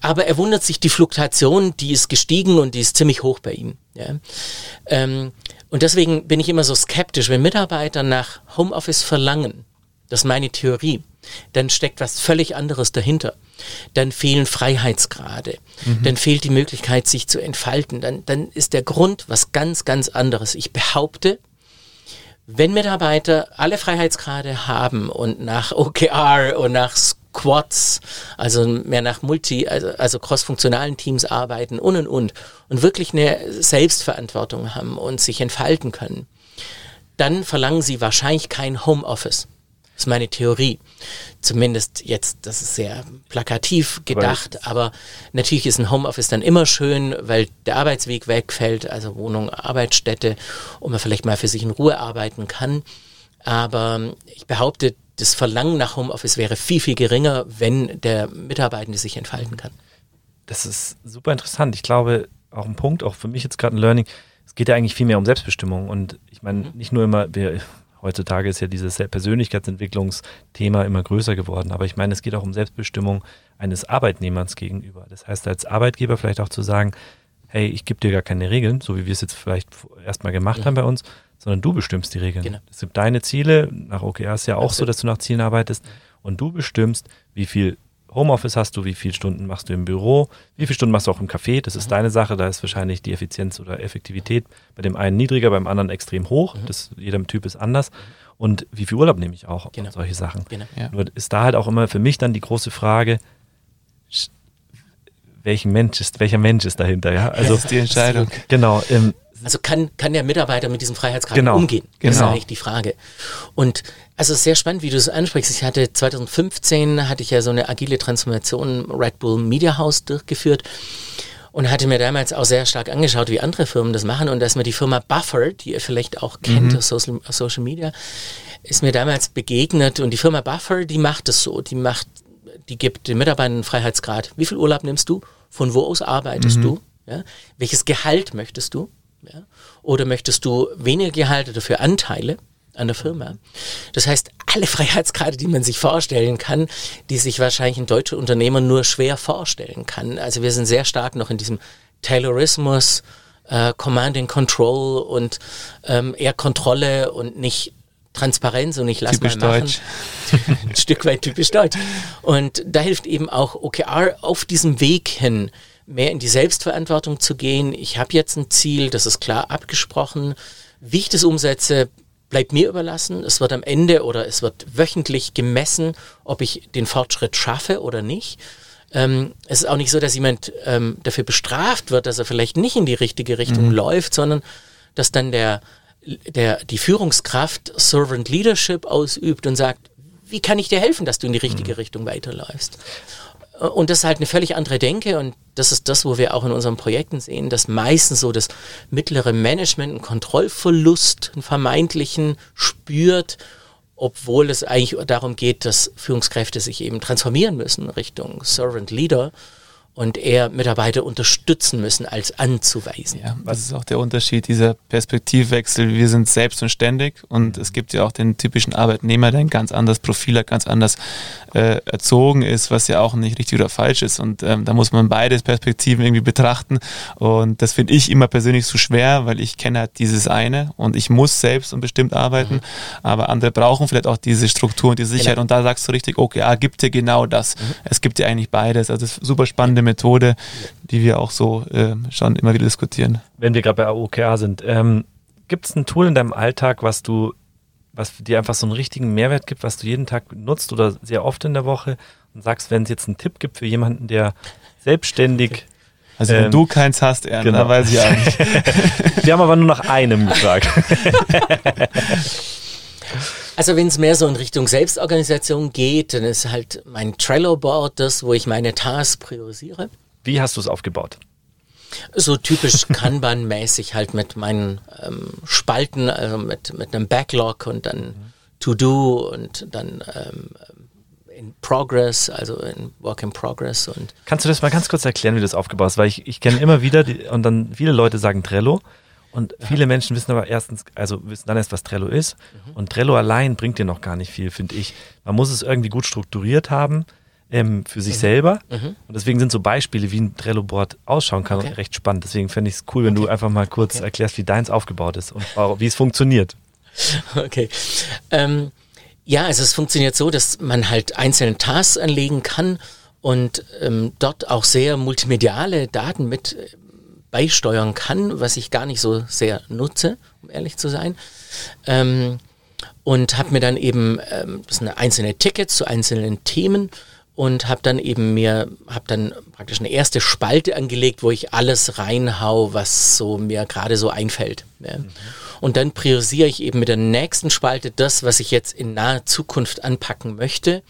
S4: Aber er wundert sich, die Fluktuation, die ist gestiegen und die ist ziemlich hoch bei ihm. Ja. Ähm, und deswegen bin ich immer so skeptisch, wenn Mitarbeiter nach Homeoffice verlangen, das ist meine Theorie, dann steckt was völlig anderes dahinter. Dann fehlen Freiheitsgrade, mhm. dann fehlt die Möglichkeit, sich zu entfalten, dann, dann ist der Grund was ganz, ganz anderes. Ich behaupte, wenn Mitarbeiter alle Freiheitsgrade haben und nach OKR und nach Quads, also mehr nach Multi, also, also crossfunktionalen Teams arbeiten und und und und wirklich eine Selbstverantwortung haben und sich entfalten können, dann verlangen sie wahrscheinlich kein Homeoffice. Das ist meine Theorie. Zumindest jetzt, das ist sehr plakativ gedacht, aber, aber natürlich ist ein Homeoffice dann immer schön, weil der Arbeitsweg wegfällt, also Wohnung, Arbeitsstätte, und man vielleicht mal für sich in Ruhe arbeiten kann. Aber ich behaupte, das Verlangen nach Homeoffice wäre viel, viel geringer, wenn der Mitarbeitende sich entfalten kann.
S3: Das ist super interessant. Ich glaube, auch ein Punkt, auch für mich jetzt gerade ein Learning, es geht ja eigentlich viel mehr um Selbstbestimmung. Und ich meine, mhm. nicht nur immer, wir, heutzutage ist ja dieses Persönlichkeitsentwicklungsthema immer größer geworden, aber ich meine, es geht auch um Selbstbestimmung eines Arbeitnehmers gegenüber. Das heißt, als Arbeitgeber vielleicht auch zu sagen, hey, ich gebe dir gar keine Regeln, so wie wir es jetzt vielleicht erstmal gemacht mhm. haben bei uns, sondern du bestimmst die Regeln. Genau. Es sind deine Ziele, nach OKR ist ja auch Absolut. so, dass du nach Zielen arbeitest und du bestimmst, wie viel Homeoffice hast du, wie viele Stunden machst du im Büro, wie viele Stunden machst du auch im Café, das ist
S4: Mhm.
S3: deine Sache, da ist wahrscheinlich die Effizienz oder Effektivität bei dem einen niedriger, beim anderen extrem hoch, das, jeder Typ ist anders und wie viel Urlaub nehme ich auch
S4: Mhm. Genau.
S3: und solche Sachen.
S4: Genau.
S2: Ja.
S3: Nur ist da halt auch immer für mich dann die große Frage, welchen Mensch ist, welcher Mensch ist dahinter, ja? Also,
S2: das ist die Entscheidung.
S3: genau, ähm,
S4: Also kann, kann der Mitarbeiter mit diesem Freiheitsgrad
S3: Genau,
S4: umgehen? Das ist
S2: genau.
S4: eigentlich die Frage. Und also es ist sehr spannend, wie du es ansprichst. Ich hatte 2015 hatte ich ja so eine agile Transformation Red Bull Media House durchgeführt und hatte mir damals auch sehr stark angeschaut, wie andere Firmen das machen. Und da ist mir die Firma Buffer, die ihr vielleicht auch kennt aus Social, aus Social Media, ist mir damals begegnet. Und die Firma Buffer, die macht es so. Die macht, die gibt den Mitarbeitern einen Freiheitsgrad. Wie viel Urlaub nimmst du? Von wo aus arbeitest du? Ja? Welches Gehalt möchtest du? Ja? Oder möchtest du weniger Gehalt dafür Anteile an der Firma? Das heißt, alle Freiheitsgrade, die man sich vorstellen kann, die sich wahrscheinlich ein deutscher Unternehmer nur schwer vorstellen kann. Also wir sind sehr stark noch in diesem Taylorismus, äh, Command and Control und ähm, eher Kontrolle und nicht Transparenz und ich lass
S2: Typisch
S4: mal machen.
S2: deutsch.
S4: ein Stück weit typisch deutsch. Und da hilft eben auch OKR auf diesem Weg hin, mehr in die Selbstverantwortung zu gehen. Ich habe jetzt ein Ziel, das ist klar abgesprochen. Wie ich das umsetze, bleibt mir überlassen. Es wird am Ende oder es wird wöchentlich gemessen, ob ich den Fortschritt schaffe oder nicht. Ähm, es ist auch nicht so, dass jemand ähm, dafür bestraft wird, dass er vielleicht nicht in die richtige Richtung läuft, sondern dass dann der, der, die Führungskraft Servant Leadership ausübt und sagt, wie kann ich dir helfen, dass du in die richtige Richtung weiterläufst? Und das ist halt eine völlig andere Denke und das ist das, wo wir auch in unseren Projekten sehen, dass meistens so das mittlere Management einen Kontrollverlust, einen vermeintlichen, spürt, obwohl es eigentlich darum geht, dass Führungskräfte sich eben transformieren müssen Richtung Servant Leader und eher Mitarbeiter unterstützen müssen, als anzuweisen.
S2: Ja, das ist auch der Unterschied, dieser Perspektivwechsel. Wir sind selbst und ständig und es gibt ja auch den typischen Arbeitnehmer, der ein ganz anderes Profil hat, ganz anders äh, erzogen ist, was ja auch nicht richtig oder falsch ist. Und ähm, da muss man beide Perspektiven irgendwie betrachten. Und das finde ich immer persönlich so schwer, weil ich kenne halt dieses eine und ich muss selbst und bestimmt arbeiten, aber andere brauchen vielleicht auch diese Struktur und die Sicherheit.
S4: Genau.
S2: Und da sagst du richtig, okay, ah, gibt dir genau das. Es gibt dir eigentlich beides. Also das ist super spannende Methode, die wir auch so äh, schon immer wieder diskutieren.
S3: wenn wir gerade bei OKR sind, ähm, gibt es ein Tool in deinem Alltag, was du, was dir einfach so einen richtigen Mehrwert gibt, was du jeden Tag nutzt oder sehr oft in der Woche und sagst, wenn es jetzt einen Tipp gibt für jemanden, der selbstständig,
S2: Also wenn
S3: Ähm,
S2: du keins hast, Ernst,
S3: genau.
S2: weiß ich auch nicht.
S3: wir haben aber nur nach einem gefragt.
S4: Also wenn es mehr so in Richtung Selbstorganisation geht, dann ist halt mein Trello-Board das, wo ich meine Tasks priorisiere.
S3: Wie hast du es aufgebaut?
S4: So typisch Kanban-mäßig halt mit meinen ähm, Spalten, also mit, mit einem Backlog und dann To-Do und dann ähm, in Progress, also in Work in Progress und
S3: Kannst du das mal ganz kurz erklären, wie du das aufgebaut hast? Weil ich, ich kenne immer wieder, die, und dann viele Leute sagen Trello. Und viele Menschen wissen aber erstens, also wissen dann erst, was Trello ist. Und Trello allein bringt dir noch gar nicht viel, finde ich. Man muss es irgendwie gut strukturiert haben ähm, für sich selber. Und deswegen sind so Beispiele, wie ein Trello-Board ausschauen kann,
S4: Okay.
S3: recht spannend. Deswegen fände ich es cool, wenn du einfach mal kurz
S4: Okay.
S3: erklärst, wie deins aufgebaut ist und wie es funktioniert.
S4: Okay. Ähm, ja, also es funktioniert so, dass man halt einzelne Tasks anlegen kann und ähm, dort auch sehr multimediale Daten mit beisteuern kann, was ich gar nicht so sehr nutze, um ehrlich zu sein. Ähm, und habe mir dann eben ähm, das sind einzelne Tickets zu einzelnen Themen und habe dann eben mir habe dann praktisch eine erste Spalte angelegt, wo ich alles reinhau, was so mir gerade so einfällt. Ja. Und dann priorisiere ich eben mit der nächsten Spalte das, was ich jetzt in naher Zukunft anpacken möchte.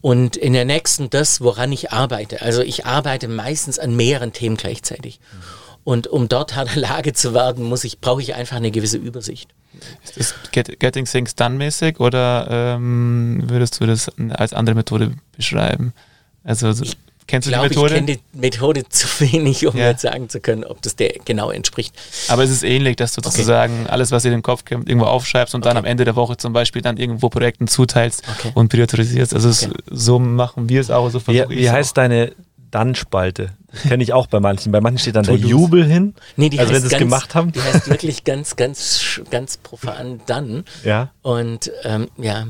S4: Und in der nächsten das, woran ich arbeite. Also ich arbeite meistens an mehreren Themen gleichzeitig. Und um dort an der Lage zu werden, muss ich, brauche ich einfach eine gewisse Übersicht.
S2: Ist das Get, Getting Things Done mäßig oder ähm, würdest du das als andere Methode beschreiben? Also so, kennst
S4: Ich
S2: du
S4: glaube,
S2: die
S4: ich
S2: Methode?
S4: kenne die Methode zu wenig, um
S2: Ja.
S4: jetzt sagen zu können, ob das der genau entspricht.
S2: Aber es ist ähnlich, dass du
S4: Okay.
S2: sozusagen alles, was dir in den Kopf kommt, irgendwo aufschreibst und dann
S4: Okay.
S2: am Ende der Woche zum Beispiel dann irgendwo Projekten zuteilst
S4: Okay.
S2: und priorisierst. Also so machen wir es auch. So
S3: Wie,
S2: versuche ich
S3: wie heißt deine Dann-Spalte? Kenne ich auch bei manchen. Bei manchen steht dann der. Jubel hin.
S4: Nee, die
S3: also wenn
S4: heißt
S3: sie es gemacht haben.
S4: Die heißt wirklich ganz, ganz, ganz profan dann.
S3: Ja.
S4: Und ähm, ja,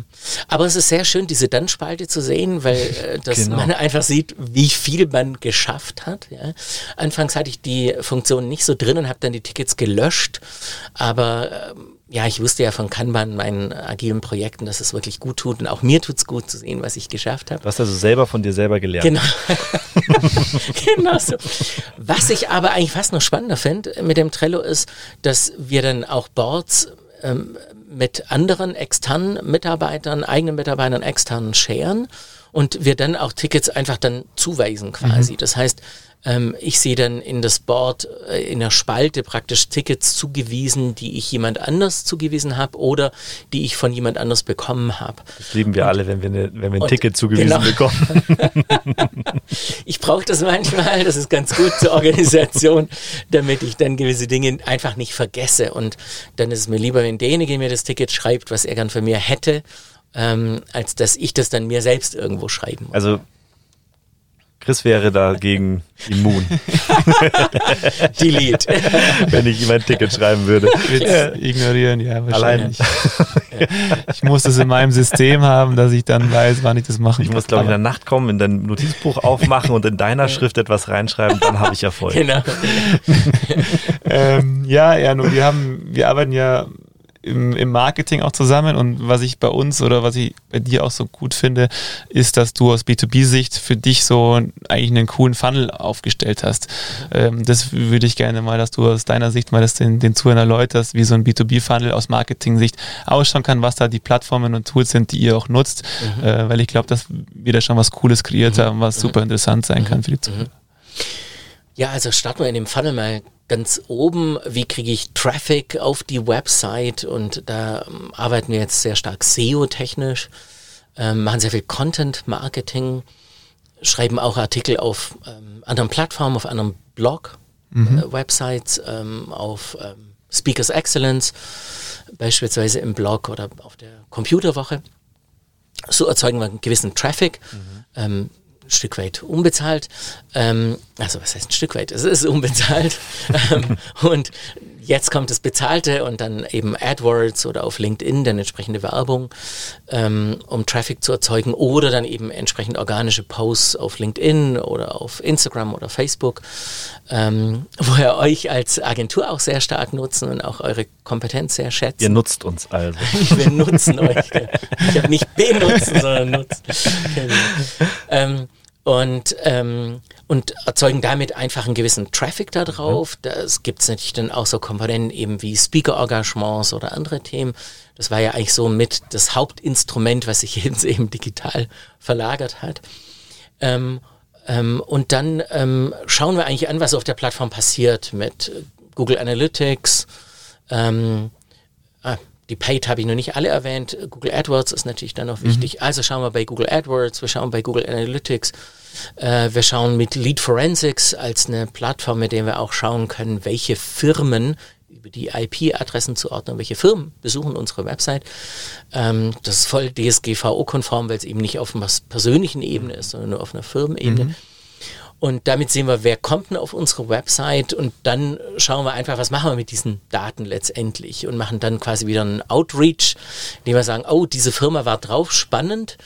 S4: aber es ist sehr schön, diese Dann-Spalte zu sehen, weil äh, dass
S3: Genau.
S4: man einfach sieht, wie viel man geschafft hat. Ja. Anfangs hatte ich die Funktion nicht so drin und habe dann die Tickets gelöscht, aber ähm, ja, ich wusste ja von Kanban, meinen agilen Projekten, dass es wirklich gut tut und auch mir tut's gut zu sehen, was ich geschafft habe.
S3: Du hast also selber von dir selber gelernt.
S4: Genau. genau so. Was ich aber eigentlich fast noch spannender finde mit dem Trello ist, dass wir dann auch Boards ähm, mit anderen externen Mitarbeitern, eigenen Mitarbeitern externen sharen und wir dann auch Tickets einfach dann zuweisen quasi. Das heißt, ähm, ich sehe dann in das Board äh, in der Spalte praktisch Tickets zugewiesen, die ich jemand anders zugewiesen habe oder die ich von jemand anders bekommen habe.
S3: Das lieben wir alle, wenn wir, ne, wenn wir ein
S4: und-
S3: Ticket zugewiesen
S4: genau.
S3: bekommen.
S4: Ich brauche das manchmal, das ist ganz gut zur Organisation, damit ich dann gewisse Dinge einfach nicht vergesse. Und dann ist es mir lieber, wenn derjenige mir das Ticket schreibt, was er gern von mir hätte, ähm, als dass ich das dann mir selbst irgendwo schreiben muss.
S3: Also Chris wäre dagegen immun,
S4: Delete.
S3: wenn ich ihm ein Ticket schreiben würde.
S2: Jetzt ignorieren, ja,
S3: Allein.
S2: wahrscheinlich. Ich muss das in meinem System haben, dass ich dann weiß, wann ich das machen
S3: Ich muss, glaube ich, in der Nacht kommen, in dein Notizbuch aufmachen und in deiner Schrift etwas reinschreiben, dann habe ich Erfolg.
S4: genau.
S2: ähm, ja, ja, nur wir haben, wir arbeiten ja im, im Marketing auch zusammen. Und was ich bei uns oder was ich bei dir auch so gut finde, ist, dass du aus B2B-Sicht für dich so eigentlich einen coolen Funnel aufgestellt hast. Ähm, das würde ich gerne mal, dass du aus deiner Sicht mal das den, den Zuhörern erläuterst, wie so ein B2B-Funnel aus Marketing-Sicht ausschauen kann, was da die Plattformen und Tools sind, die ihr auch nutzt, äh, weil ich glaube, dass wir da schon was Cooles kreiert haben, was super interessant sein kann für die Zuhörer.
S4: Ja, also starten wir in dem Funnel mal ganz oben. Wie kriege ich Traffic auf die Website? Und da ähm, arbeiten wir jetzt sehr stark SEO-technisch, ähm, machen sehr viel Content-Marketing, schreiben auch Artikel auf ähm, anderen Plattformen, auf anderen Blog-Websites, ähm, auf ähm, Speakers Excellence, beispielsweise im Blog oder auf der Computerwoche. So erzeugen wir einen gewissen Traffic. Ein Stück weit unbezahlt. Ähm, also was heißt ein Stück weit? Es ist unbezahlt. ähm, und jetzt kommt das Bezahlte und dann eben AdWords oder auf LinkedIn dann entsprechende Werbung, ähm, um Traffic zu erzeugen oder dann eben entsprechend organische Posts auf LinkedIn oder auf Instagram oder Facebook, ähm, wo wir euch als Agentur auch sehr stark nutzen und auch eure Kompetenz sehr schätzen.
S3: Ihr nutzt uns also.
S4: Wir nutzen euch. gell. Ich habe nicht benutzen, sondern nutzen. Genau. Ähm, und, ähm, und erzeugen damit einfach einen gewissen Traffic da drauf. Das gibt es natürlich dann auch so Komponenten eben wie Speaker-Engagements oder andere Themen. Das war ja eigentlich so mit das Hauptinstrument, was sich jetzt eben digital verlagert hat. Ähm, ähm, und dann ähm, schauen wir eigentlich an, was auf der Plattform passiert mit Google Analytics, ähm, Ah, die Paid habe ich noch nicht alle erwähnt. Google AdWords ist natürlich dann noch wichtig. Also schauen wir bei Google AdWords, wir schauen bei Google Analytics, äh, wir schauen mit Lead Forensics als eine Plattform, mit der wir auch schauen können, welche Firmen über die IP-Adressen zu ordnen, welche Firmen besuchen unsere Website. Ähm, das ist voll DSGVO-konform, weil es eben nicht auf einer persönlichen Ebene ist, sondern nur auf einer Firmenebene. Und damit sehen wir, wer kommt denn auf unsere Website? Und dann schauen wir einfach, was machen wir mit diesen Daten letztendlich? Und machen dann quasi wieder einen Outreach, indem wir sagen, oh, diese Firma war drauf, spannend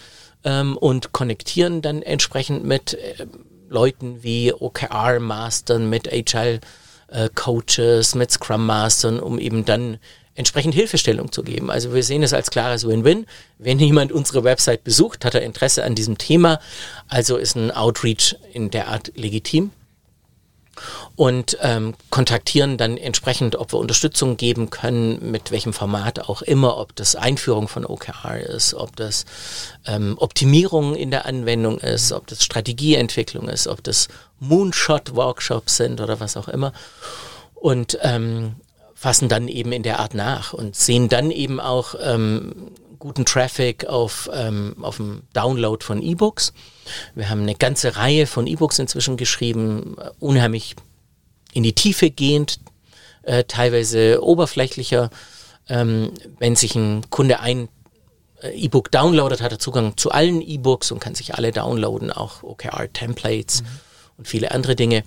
S4: ähm, und konnektieren dann entsprechend mit äh, Leuten wie OKR-Mastern, mit Agile-Coaches, mit Scrum-Mastern, um eben dann entsprechend Hilfestellung zu geben. Also wir sehen es als klares Win-Win. Wenn jemand unsere Website besucht, hat er Interesse an diesem Thema, also ist ein Outreach in der Art legitim und ähm, kontaktieren dann entsprechend, ob wir Unterstützung geben können, mit welchem Format auch immer, ob das Einführung von OKR ist, ob das ähm, Optimierung in der Anwendung ist, ob das Strategieentwicklung ist, ob das Moonshot-Workshops sind oder was auch immer. Und ähm, fassen dann eben in der Art nach und sehen dann eben auch ähm, guten Traffic auf, ähm, auf dem Download von E-Books. Wir haben eine ganze Reihe von E-Books inzwischen geschrieben, äh, unheimlich in die Tiefe gehend, äh, teilweise oberflächlicher. Ähm, wenn sich ein Kunde ein äh, E-Book downloadet, hat er Zugang zu allen E-Books und kann sich alle downloaden, auch OKR-Templates und viele andere Dinge.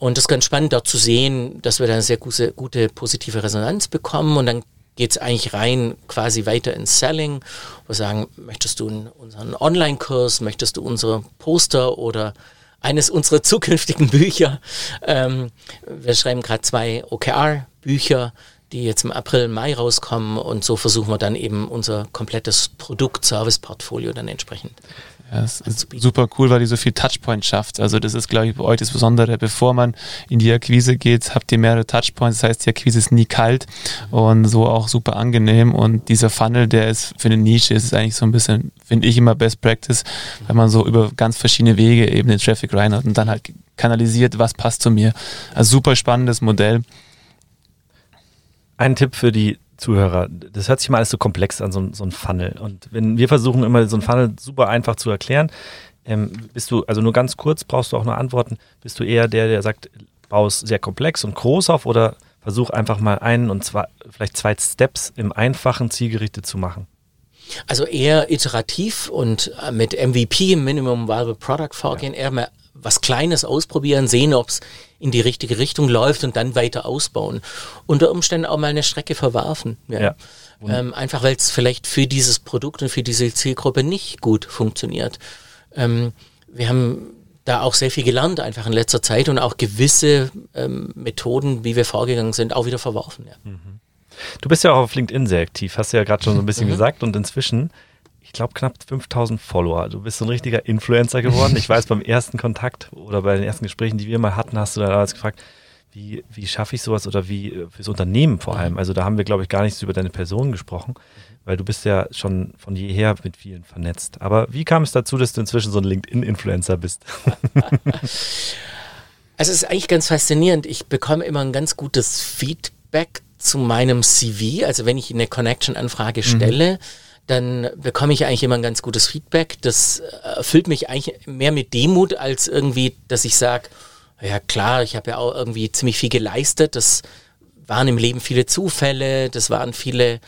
S4: Und das ist ganz spannend, dort zu sehen, dass wir da eine sehr gute, gute positive Resonanz bekommen und dann geht es eigentlich rein quasi weiter ins Selling. Wir sagen, möchtest du unseren Online-Kurs, möchtest du unsere Poster oder eines unserer zukünftigen Bücher. Ähm, wir schreiben gerade zwei OKR-Bücher, die jetzt im April, Mai rauskommen und so versuchen wir dann eben unser komplettes Produkt-Service-Portfolio dann entsprechend
S2: ja, das ist super cool, weil die so viel Touchpoint schafft. Also das ist, glaube ich, bei euch das Besondere. Bevor man in die Akquise geht, habt ihr mehrere Touchpoints. Das heißt, die Akquise ist nie kalt und so auch super angenehm. Und dieser Funnel, der ist für eine Nische, ist eigentlich so ein bisschen, finde ich immer Best Practice, wenn man so über ganz verschiedene Wege eben den Traffic rein hat und dann halt kanalisiert, was passt zu mir. Also super spannendes Modell.
S3: Ein Tipp für die Zuhörer, das hört sich mal alles so komplex an, so, so ein Funnel. Und wenn wir versuchen immer so ein Funnel super einfach zu erklären, ähm, bist du, also nur ganz kurz, brauchst du auch nur Antworten, bist du eher der, der sagt, bau es sehr komplex und groß auf oder versuch einfach mal einen und zwei, vielleicht zwei Steps im einfachen zielgerichtet zu machen?
S4: Also eher iterativ und äh, mit MVP, Minimum Viable Product vorgehen, ja. eher mal was Kleines ausprobieren, sehen, ob es in die richtige Richtung läuft und dann weiter ausbauen. Unter Umständen auch mal eine Strecke verwerfen. Ja. ja. Ähm, einfach weil es vielleicht für dieses Produkt und für diese Zielgruppe nicht gut funktioniert. Ähm, wir haben da auch sehr viel gelernt einfach in letzter Zeit und auch gewisse ähm, Methoden, wie wir vorgegangen sind, auch wieder verworfen. Ja. Mhm.
S3: Du bist ja auch auf LinkedIn sehr aktiv, hast du ja gerade schon so ein bisschen mhm. gesagt und inzwischen ich glaube, knapp 5000 Follower. Du bist so ein richtiger Influencer geworden. Ich weiß, beim ersten Kontakt oder bei den ersten Gesprächen, die wir mal hatten, hast du da damals gefragt, wie, wie schaffe ich sowas oder wie äh, fürs Unternehmen vor allem. Also da haben wir, glaube ich, gar nichts über deine Person gesprochen, weil du bist ja schon von jeher mit vielen vernetzt. Aber wie kam es dazu, dass du inzwischen so ein LinkedIn-Influencer bist?
S4: also es ist eigentlich ganz faszinierend. Ich bekomme immer ein ganz gutes Feedback zu meinem CV. Also wenn ich eine Connection-Anfrage stelle, mhm dann bekomme ich eigentlich immer ein ganz gutes Feedback. Das erfüllt mich eigentlich mehr mit Demut, als irgendwie, dass ich sage, ja klar, ich habe ja auch irgendwie ziemlich viel geleistet. Das waren im Leben viele Zufälle, das waren viele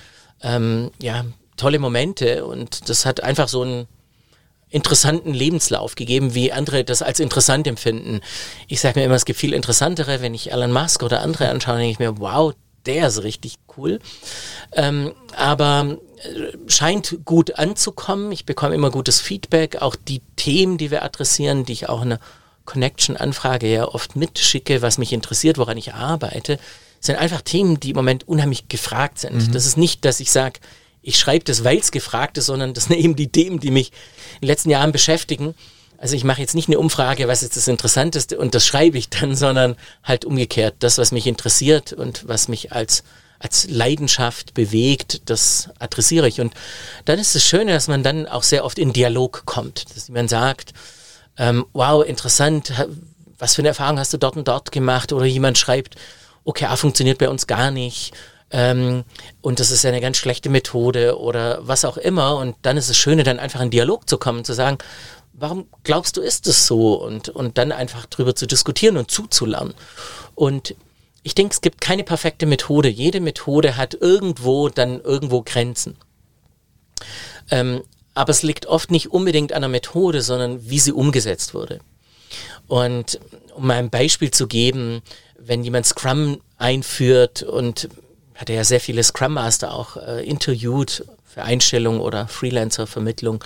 S4: ähm, ja, tolle Momente und das hat einfach so einen interessanten Lebenslauf gegeben, wie andere das als interessant empfinden. Ich sage mir immer, es gibt viel interessantere, wenn ich Elon Musk oder andere anschaue, denke ich mir, wow, der ist richtig cool. Ähm, aber äh, scheint gut anzukommen. Ich bekomme immer gutes Feedback. Auch die Themen, die wir adressieren, die ich auch in einer Connection-Anfrage ja oft mitschicke, was mich interessiert, woran ich arbeite, sind einfach Themen, die im Moment unheimlich gefragt sind. Mhm. Das ist nicht, dass ich sage, ich schreibe das, weil es gefragt ist, sondern das sind eben die Themen, die mich in den letzten Jahren beschäftigen. Also ich mache jetzt nicht eine Umfrage, was ist das Interessanteste und das schreibe ich dann, sondern halt umgekehrt, das, was mich interessiert und was mich als als Leidenschaft bewegt, das adressiere ich. Und dann ist es Schöne, dass man dann auch sehr oft in Dialog kommt, dass jemand sagt, ähm, wow, interessant, was für eine Erfahrung hast du dort und dort gemacht? Oder jemand schreibt, OKR funktioniert bei uns gar nicht. Ähm, und das ist eine ganz schlechte Methode oder was auch immer. Und dann ist es Schöne, dann einfach in Dialog zu kommen, zu sagen, warum glaubst du, ist es so? Und, und dann einfach drüber zu diskutieren und zuzulernen. Und ich denke, es gibt keine perfekte Methode. Jede Methode hat irgendwo dann irgendwo Grenzen. Ähm, aber es liegt oft nicht unbedingt an der Methode, sondern wie sie umgesetzt wurde. Und um mal ein Beispiel zu geben, wenn jemand Scrum einführt und hat er ja sehr viele Scrum Master auch äh, interviewt für Einstellung oder Freelancer-Vermittlung.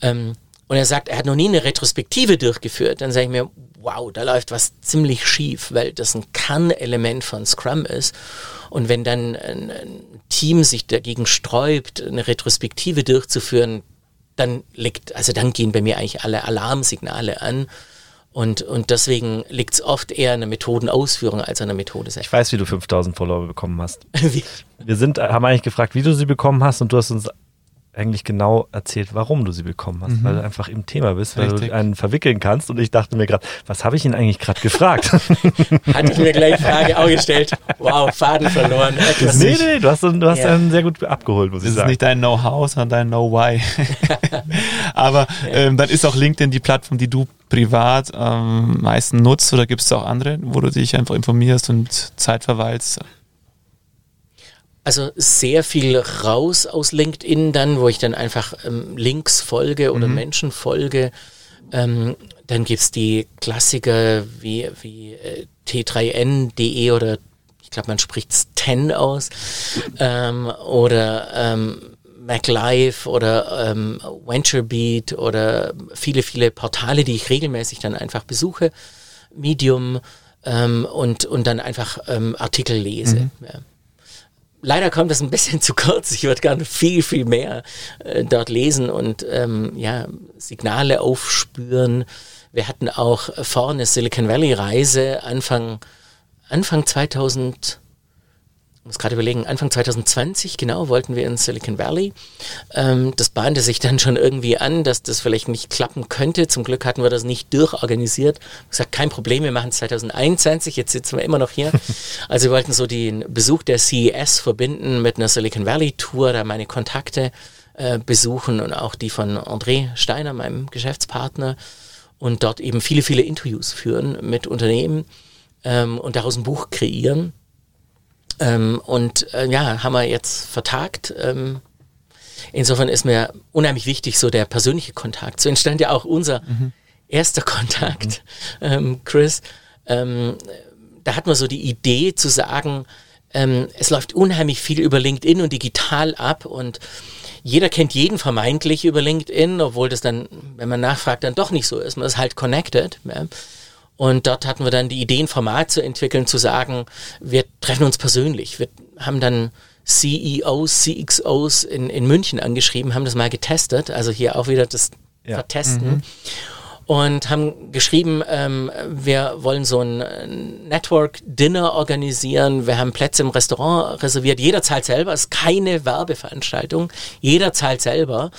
S4: Ähm, und er sagt, er hat noch nie eine Retrospektive durchgeführt, dann sage ich mir, wow, da läuft was ziemlich schief, weil das ein Kernelement von Scrum ist. Und wenn dann ein, Team sich dagegen sträubt, eine Retrospektive durchzuführen, dann liegt, also dann gehen bei mir eigentlich alle Alarmsignale an. Und, und deswegen liegt es oft eher an der Methodenausführung als an der Methode
S3: selbst. Ich weiß, wie du 5000 Follower bekommen hast. Wir sind, haben eigentlich gefragt, wie du sie bekommen hast und du hast uns eigentlich genau erzählt, warum du sie bekommen hast, mhm. weil du einfach im Thema bist, weil Richtig. du einen verwickeln kannst. Und ich dachte mir gerade, was habe ich ihn eigentlich gerade gefragt?
S4: Hatte ich mir gleich Frage auch gestellt. Wow, Faden verloren.
S3: Etwas nee, nee, du hast, du hast ja. einen sehr gut abgeholt, muss
S2: das
S3: ich sagen.
S2: Das ist nicht dein Know-how, sondern dein Know-why. Aber ähm, dann ist auch LinkedIn die Plattform, die du privat am ähm, meisten nutzt oder gibt es auch andere, wo du dich einfach informierst und Zeit verweilst?
S4: Also sehr viel raus aus LinkedIn dann, wo ich dann einfach ähm, Links folge oder mhm. Menschen folge. Ähm, dann gibt's die Klassiker wie, wie äh, T3N.de oder ich glaube, man spricht's 10 aus ähm, oder ähm, MacLive oder ähm, VentureBeat oder viele, viele Portale, die ich regelmäßig dann einfach besuche, Medium ähm, und, und dann einfach ähm, Artikel lese. Mhm. Ja. Leider kommt das ein bisschen zu kurz. Ich würde gerne viel, viel mehr äh, dort lesen und ähm, ja, Signale aufspüren. Wir hatten auch vorne Silicon Valley Reise Anfang, Anfang 2000 muss gerade überlegen, Anfang 2020, genau, wollten wir in Silicon Valley. Ähm, das bahnte sich dann schon irgendwie an, dass das vielleicht nicht klappen könnte. Zum Glück hatten wir das nicht durchorganisiert. Ich gesagt, kein Problem, wir machen es 2021, jetzt sitzen wir immer noch hier. Also wir wollten so den Besuch der CES verbinden mit einer Silicon Valley Tour, da meine Kontakte äh, besuchen und auch die von André Steiner, meinem Geschäftspartner, und dort eben viele, viele Interviews führen mit Unternehmen ähm, und daraus ein Buch kreieren. Ähm, und äh, ja, haben wir jetzt vertagt. Ähm, insofern ist mir unheimlich wichtig, so der persönliche Kontakt. So entstand ja auch unser mhm. erster Kontakt, mhm. ähm, Chris. Ähm, da hat man so die Idee zu sagen, ähm, es läuft unheimlich viel über LinkedIn und digital ab und jeder kennt jeden vermeintlich über LinkedIn, obwohl das dann, wenn man nachfragt, dann doch nicht so ist. Man ist halt connected. Ja. Und dort hatten wir dann die Idee, ein Format zu entwickeln, zu sagen, wir treffen uns persönlich. Wir haben dann CEOs, CXOs in, in München angeschrieben, haben das mal getestet, also hier auch wieder das ja. Vertesten. Mhm und haben geschrieben, ähm, wir wollen so ein äh, Network-Dinner organisieren. Wir haben Plätze im Restaurant reserviert. Jeder zahlt selber. Es ist keine Werbeveranstaltung. Jeder zahlt selber.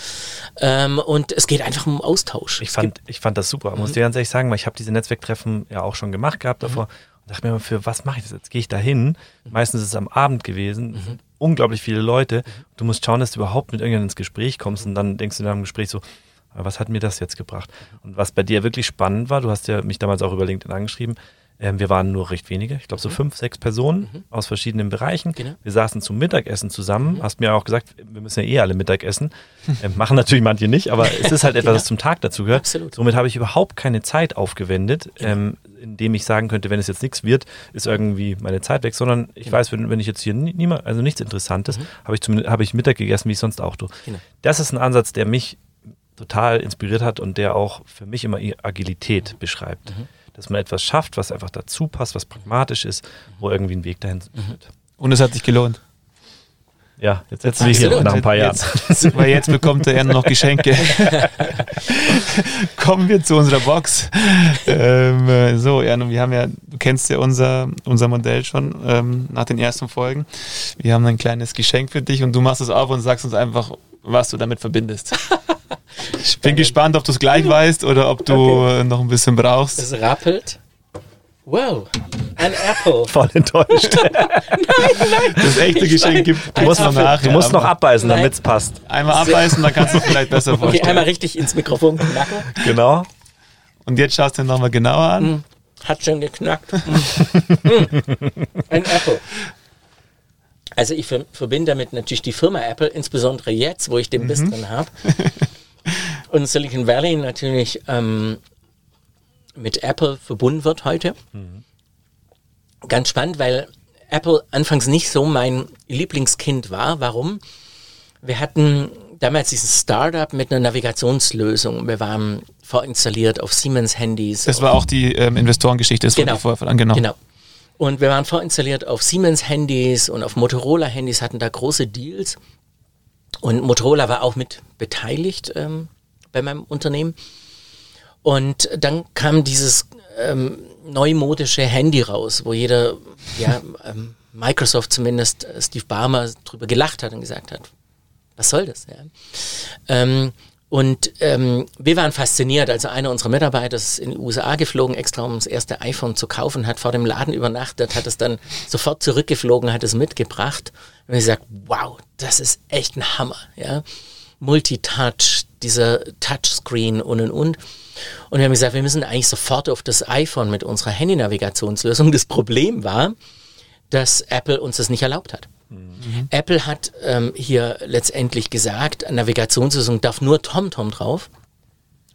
S4: Ähm, und es geht einfach um Austausch.
S3: Ich fand, ich fand das super. Mhm. Muss dir ganz ehrlich sagen, weil ich habe diese Netzwerktreffen ja auch schon gemacht gehabt davor. Mhm. Und dachte mir, für was mache ich das? Jetzt gehe ich da hin. Meistens ist es am Abend gewesen. Mhm. Unglaublich viele Leute. Du musst schauen, dass du überhaupt mit irgendjemandem ins Gespräch kommst. Und dann denkst du in einem Gespräch so, was hat mir das jetzt gebracht? Und was bei dir wirklich spannend war, du hast ja mich damals auch über LinkedIn angeschrieben, ähm, wir waren nur recht wenige, ich glaube so mhm. fünf, sechs Personen mhm. aus verschiedenen Bereichen. Genau. Wir saßen zum Mittagessen zusammen, mhm. hast mir auch gesagt, wir müssen ja eh alle Mittagessen. Ähm, machen natürlich manche nicht, aber es ist halt etwas, ja. was zum Tag dazu gehört. Absolut. Somit habe ich überhaupt keine Zeit aufgewendet, genau. ähm, indem ich sagen könnte, wenn es jetzt nichts wird, ist irgendwie meine Zeit weg, sondern ich genau. weiß, wenn, wenn ich jetzt hier niemand, also nichts Interessantes, mhm. habe ich, hab ich Mittag gegessen, wie ich sonst auch tue. Genau. Das ist ein Ansatz, der mich total inspiriert hat und der auch für mich immer Agilität mhm. beschreibt. Mhm. Dass man etwas schafft, was einfach dazu passt, was pragmatisch ist, wo irgendwie ein Weg dahin mhm. führt.
S2: Und es hat sich gelohnt.
S3: Ja, jetzt sitzen wir hier nach ein paar Jahren.
S2: Jetzt, weil jetzt bekommt er noch Geschenke. Kommen wir zu unserer Box. Ähm, so, ja, wir haben ja, du kennst ja unser, unser Modell schon ähm, nach den ersten Folgen. Wir haben ein kleines Geschenk für dich und du machst es auf und sagst uns einfach, was du damit verbindest. Ich bin gespannt, ob du es gleich weißt oder ob du okay. noch ein bisschen brauchst.
S4: Es rappelt. Wow, ein Apple.
S3: Voll enttäuscht. nein,
S2: nein. Das echte Geschenk gibt
S3: du musst noch nach. Du musst noch abbeißen, damit es passt.
S2: Einmal abbeißen, dann kannst du es vielleicht besser vorstellen. Okay,
S4: einmal richtig ins Mikrofon knacken.
S3: Genau.
S2: Und jetzt schaust du dir nochmal genauer an. Mm,
S4: hat schon geknackt. Mm. Ein Apple. Also ich verbinde damit natürlich die Firma Apple, insbesondere jetzt, wo ich den mhm. Biss drin habe. Und Silicon Valley natürlich ähm, mit Apple verbunden wird heute. Mhm. Ganz spannend, weil Apple anfangs nicht so mein Lieblingskind war. Warum? Wir hatten damals dieses Startup mit einer Navigationslösung. Wir waren vorinstalliert auf Siemens-Handys.
S2: Das war auch die ähm, Investorengeschichte, das
S4: genau.
S2: wurde vorher angenommen.
S4: Genau. Und wir waren vorinstalliert auf Siemens-Handys und auf Motorola-Handys, hatten da große Deals. Und Motorola war auch mit beteiligt ähm, bei meinem Unternehmen. Und dann kam dieses ähm, neumodische Handy raus, wo jeder, ja, ähm, Microsoft zumindest, äh, Steve Barmer drüber gelacht hat und gesagt hat, was soll das? Ja? Ähm, und ähm, wir waren fasziniert. Also einer unserer Mitarbeiter ist in die USA geflogen, extra um das erste iPhone zu kaufen, hat vor dem Laden übernachtet, hat es dann sofort zurückgeflogen, hat es mitgebracht. Und ich gesagt, wow, das ist echt ein Hammer. Ja? Multitouch, dieser Touchscreen und und und. Und wir haben gesagt, wir müssen eigentlich sofort auf das iPhone mit unserer Handy-Navigationslösung. Das Problem war, dass Apple uns das nicht erlaubt hat. Mhm. Apple hat ähm, hier letztendlich gesagt, Navigationslösung darf nur TomTom drauf.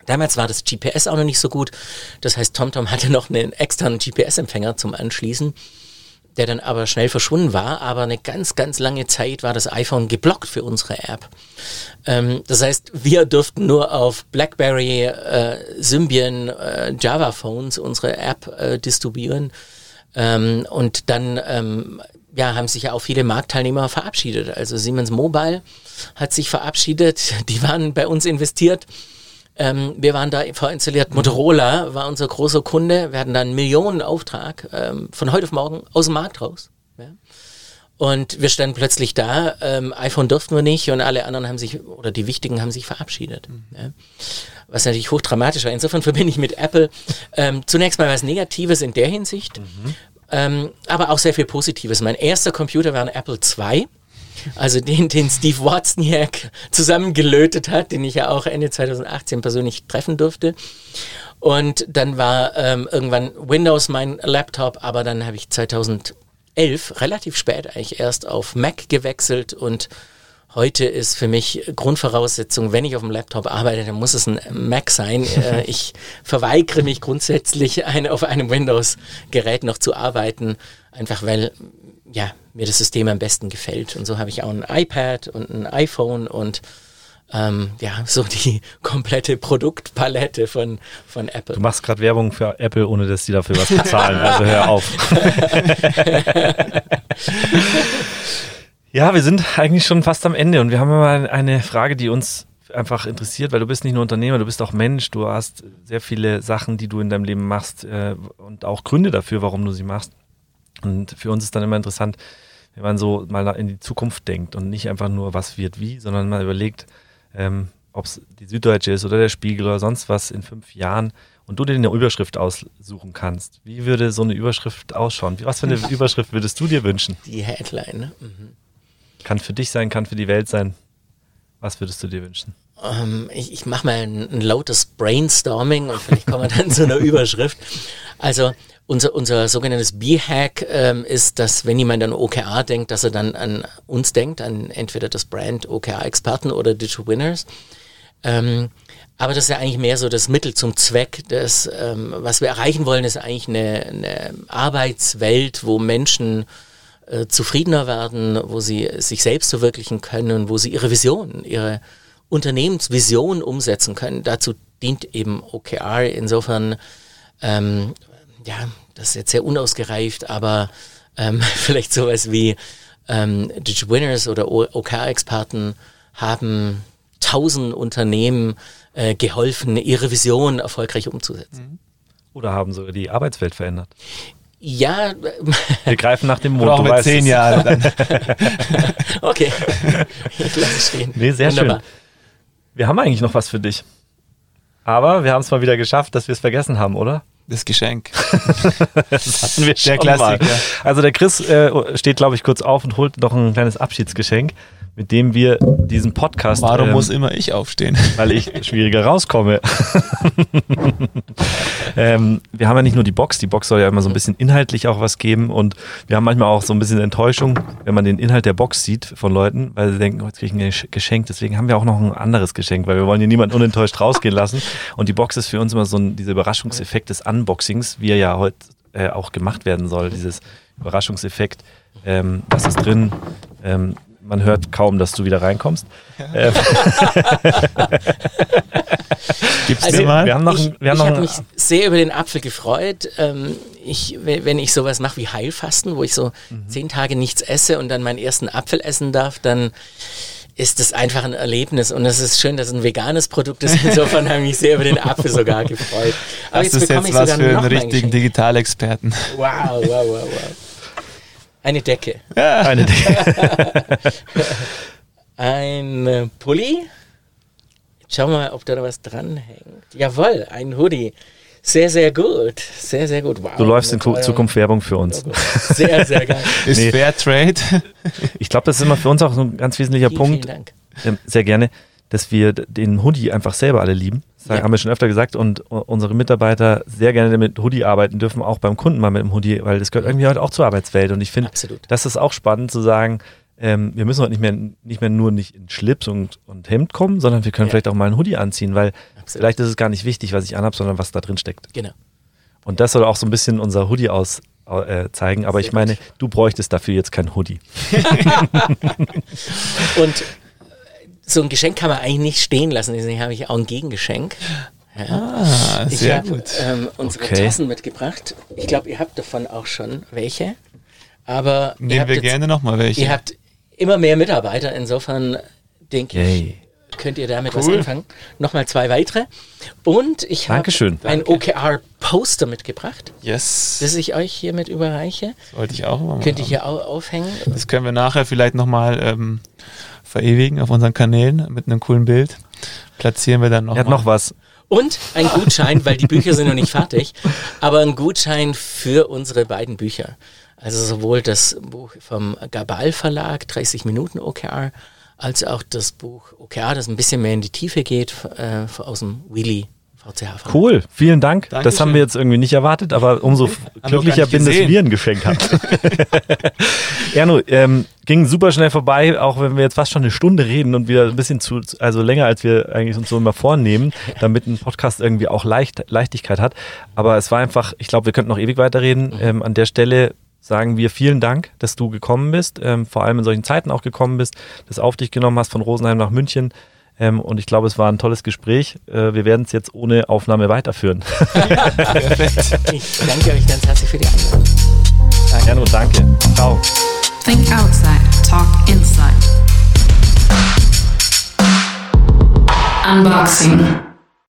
S4: Damals war das GPS auch noch nicht so gut. Das heißt, TomTom hatte noch einen externen GPS-Empfänger zum Anschließen, der dann aber schnell verschwunden war. Aber eine ganz, ganz lange Zeit war das iPhone geblockt für unsere App. Ähm, das heißt, wir durften nur auf BlackBerry, äh, Symbian, äh, Java-Phones unsere App äh, distribuieren. Ähm, und dann ähm, ja, haben sich ja auch viele Marktteilnehmer verabschiedet. Also Siemens Mobile hat sich verabschiedet, die waren bei uns investiert. Ähm, wir waren da vorinstalliert. Motorola war unser großer Kunde. Wir hatten da einen Millionenauftrag ähm, von heute auf morgen aus dem Markt raus. Ja. Und wir standen plötzlich da, ähm, iPhone durften wir nicht und alle anderen haben sich, oder die wichtigen haben sich verabschiedet. Mhm. Ja. Was natürlich hochdramatisch war. Insofern verbinde ich mit Apple ähm, zunächst mal was Negatives in der Hinsicht, mhm. ähm, aber auch sehr viel Positives. Mein erster Computer war ein Apple II. Also den, den Steve Wozniak zusammengelötet hat, den ich ja auch Ende 2018 persönlich treffen durfte. Und dann war ähm, irgendwann Windows mein Laptop, aber dann habe ich 2011 relativ spät eigentlich erst auf Mac gewechselt und heute ist für mich Grundvoraussetzung, wenn ich auf dem Laptop arbeite, dann muss es ein Mac sein. Äh, ich verweigere mich grundsätzlich, ein, auf einem Windows-Gerät noch zu arbeiten, einfach weil ja, mir das System am besten gefällt. Und so habe ich auch ein iPad und ein iPhone und ähm, ja, so die komplette Produktpalette von, von Apple.
S3: Du machst gerade Werbung für Apple, ohne dass die dafür was bezahlen. also hör auf. ja, wir sind eigentlich schon fast am Ende und wir haben mal eine Frage, die uns einfach interessiert, weil du bist nicht nur Unternehmer, du bist auch Mensch, du hast sehr viele Sachen, die du in deinem Leben machst äh, und auch Gründe dafür, warum du sie machst. Und für uns ist dann immer interessant, wenn man so mal in die Zukunft denkt und nicht einfach nur, was wird wie, sondern mal überlegt, ähm, ob es die Süddeutsche ist oder der Spiegel oder sonst was in fünf Jahren und du dir eine Überschrift aussuchen kannst. Wie würde so eine Überschrift ausschauen? Was für eine Überschrift würdest du dir wünschen?
S4: Die Headline. Ne? Mhm.
S3: Kann für dich sein, kann für die Welt sein. Was würdest du dir wünschen?
S4: Um, ähm, ich, ich mache mal ein, ein lautes Brainstorming und vielleicht kommen wir dann zu einer Überschrift. Also unser, unser sogenanntes B-Hack ähm, ist, dass wenn jemand an OKR denkt, dass er dann an uns denkt, an entweder das Brand OKR-Experten oder Digital Winners. Ähm, aber das ist ja eigentlich mehr so das Mittel zum Zweck. Das, ähm, was wir erreichen wollen, ist eigentlich eine, eine Arbeitswelt, wo Menschen äh, zufriedener werden, wo sie sich selbst verwirklichen können, wo sie ihre Vision, ihre Unternehmensvision umsetzen können. Dazu dient eben OKR. Insofern ähm, ja, das ist jetzt sehr unausgereift, aber ähm, vielleicht sowas wie ähm, Digital Winners oder OKR-Experten haben tausend Unternehmen äh, geholfen, ihre Vision erfolgreich umzusetzen. Mhm.
S3: Oder haben sogar die Arbeitswelt verändert?
S4: Ja.
S3: Wir greifen nach dem
S2: Mond. Oder auch zehn Jahren.
S4: okay. Ich lasse es stehen.
S3: Nee, sehr Wunderbar. schön. Wir haben eigentlich noch was für dich. Aber wir haben es mal wieder geschafft, dass wir es vergessen haben, oder?
S2: Das Geschenk.
S3: das hatten wir schon der Klassiker. Mal. Also der Chris äh, steht, glaube ich, kurz auf und holt noch ein kleines Abschiedsgeschenk mit dem wir diesen Podcast.
S2: Warum ähm, muss immer ich aufstehen?
S3: Weil ich schwieriger rauskomme. ähm, wir haben ja nicht nur die Box, die Box soll ja immer so ein bisschen inhaltlich auch was geben und wir haben manchmal auch so ein bisschen Enttäuschung, wenn man den Inhalt der Box sieht von Leuten, weil sie denken, oh, jetzt kriege ich ein Geschenk. Deswegen haben wir auch noch ein anderes Geschenk, weil wir wollen hier niemanden unenttäuscht rausgehen lassen. Und die Box ist für uns immer so ein, dieser Überraschungseffekt des Unboxings, wie er ja heute äh, auch gemacht werden soll, dieses Überraschungseffekt. Ähm, was ist drin? Ähm, man hört kaum, dass du wieder reinkommst. Ähm.
S4: Gibt's also, mal? Wir haben noch, ich, ich habe mich sehr über den Apfel gefreut. Ähm, ich, wenn ich sowas mache wie Heilfasten, wo ich so mhm. zehn Tage nichts esse und dann meinen ersten Apfel essen darf, dann ist das einfach ein Erlebnis und es ist schön, dass es ein veganes Produkt ist. Insofern habe ich mich sehr über den Apfel sogar gefreut.
S2: Aber das jetzt ist jetzt was für einen richtigen Digitalexperten.
S4: Wow, wow, wow, wow. Eine Decke.
S3: Ja. Eine Decke.
S4: ein Pulli. schauen wir mal, ob da noch was dranhängt. Jawohl, ein Hoodie. Sehr, sehr gut. Sehr, sehr gut.
S3: Wow. Du läufst in Zukunft Werbung für uns.
S4: Sehr, sehr geil.
S2: Ist nee. Fair Trade?
S3: Ich glaube, das ist immer für uns auch so ein ganz wesentlicher vielen, Punkt. Vielen Dank. Sehr gerne, dass wir den Hoodie einfach selber alle lieben. Das ja. haben wir schon öfter gesagt und unsere Mitarbeiter sehr gerne mit Hoodie arbeiten dürfen, auch beim Kunden mal mit dem Hoodie, weil das gehört irgendwie halt auch zur Arbeitswelt. Und ich finde, das ist auch spannend zu sagen, ähm, wir müssen heute nicht mehr, nicht mehr nur nicht in Schlips und, und Hemd kommen, sondern wir können ja. vielleicht auch mal einen Hoodie anziehen, weil Absolut. Vielleicht ist es gar nicht wichtig, was ich anhabe, sondern was da drin steckt.
S4: Genau.
S3: Und das soll auch so ein bisschen unser Hoodie aus äh, zeigen. Aber
S4: Sehr
S3: ich meine,
S4: gut.
S3: du bräuchtest dafür jetzt kein Hoodie.
S4: Und so ein Geschenk kann man eigentlich nicht stehen lassen. Deswegen habe ich auch ein Gegengeschenk. Ja.
S2: Ah, sehr
S4: habe
S2: gut.
S4: ähm, unsere
S3: Okay.
S4: Tassen mitgebracht. Ich glaube, ihr habt davon auch schon welche. Aber ihr
S2: Nehmen
S4: habt
S2: wir
S4: jetzt-
S2: gerne nochmal welche.
S4: Ihr habt immer mehr Mitarbeiter, insofern denke ich, könnt ihr damit was
S2: Cool.
S4: anfangen. Nochmal zwei weitere. Und ich habe ein OKR-Poster mitgebracht,
S2: yes.
S4: das ich euch hiermit überreiche.
S2: wollte ich auch mal
S4: Könnt ihr hier au aufhängen.
S2: Das können wir nachher vielleicht nochmal ähm, verewigen auf unseren Kanälen mit einem coolen Bild. Platzieren wir dann noch.
S3: Er hat
S2: mal.
S3: noch was.
S4: Und ein Gutschein, weil die Bücher sind noch nicht fertig, aber ein Gutschein für unsere beiden Bücher. Also sowohl das Buch vom Gabal Verlag, 30 Minuten OKR, als auch das Buch OKR, das ein bisschen mehr in die Tiefe geht, äh, aus dem Wheelie VCH.
S3: Cool, vielen Dank. Das
S2: Dankeschön.
S3: haben wir jetzt irgendwie nicht erwartet, aber umso glücklicher bin, dass wir ein Geschenk haben. Erno, ähm, ging super schnell vorbei, auch wenn wir jetzt fast schon eine Stunde reden und wieder ein bisschen zu, also länger als wir eigentlich uns so immer vornehmen, damit ein Podcast irgendwie auch leicht, Leichtigkeit hat. Aber es war einfach, ich glaube, wir könnten noch ewig weiterreden. Ähm, an der Stelle sagen wir vielen Dank, dass du gekommen bist, ähm, vor allem in solchen Zeiten auch gekommen bist, das auf dich genommen hast von Rosenheim nach München. Ähm, und ich glaube, es war ein tolles Gespräch. Äh, wir werden es jetzt ohne Aufnahme weiterführen.
S2: Perfekt.
S4: Ich danke euch ganz herzlich für die Einladung.
S3: Erno, danke. Ciao.
S1: Think outside, talk inside. Unboxing.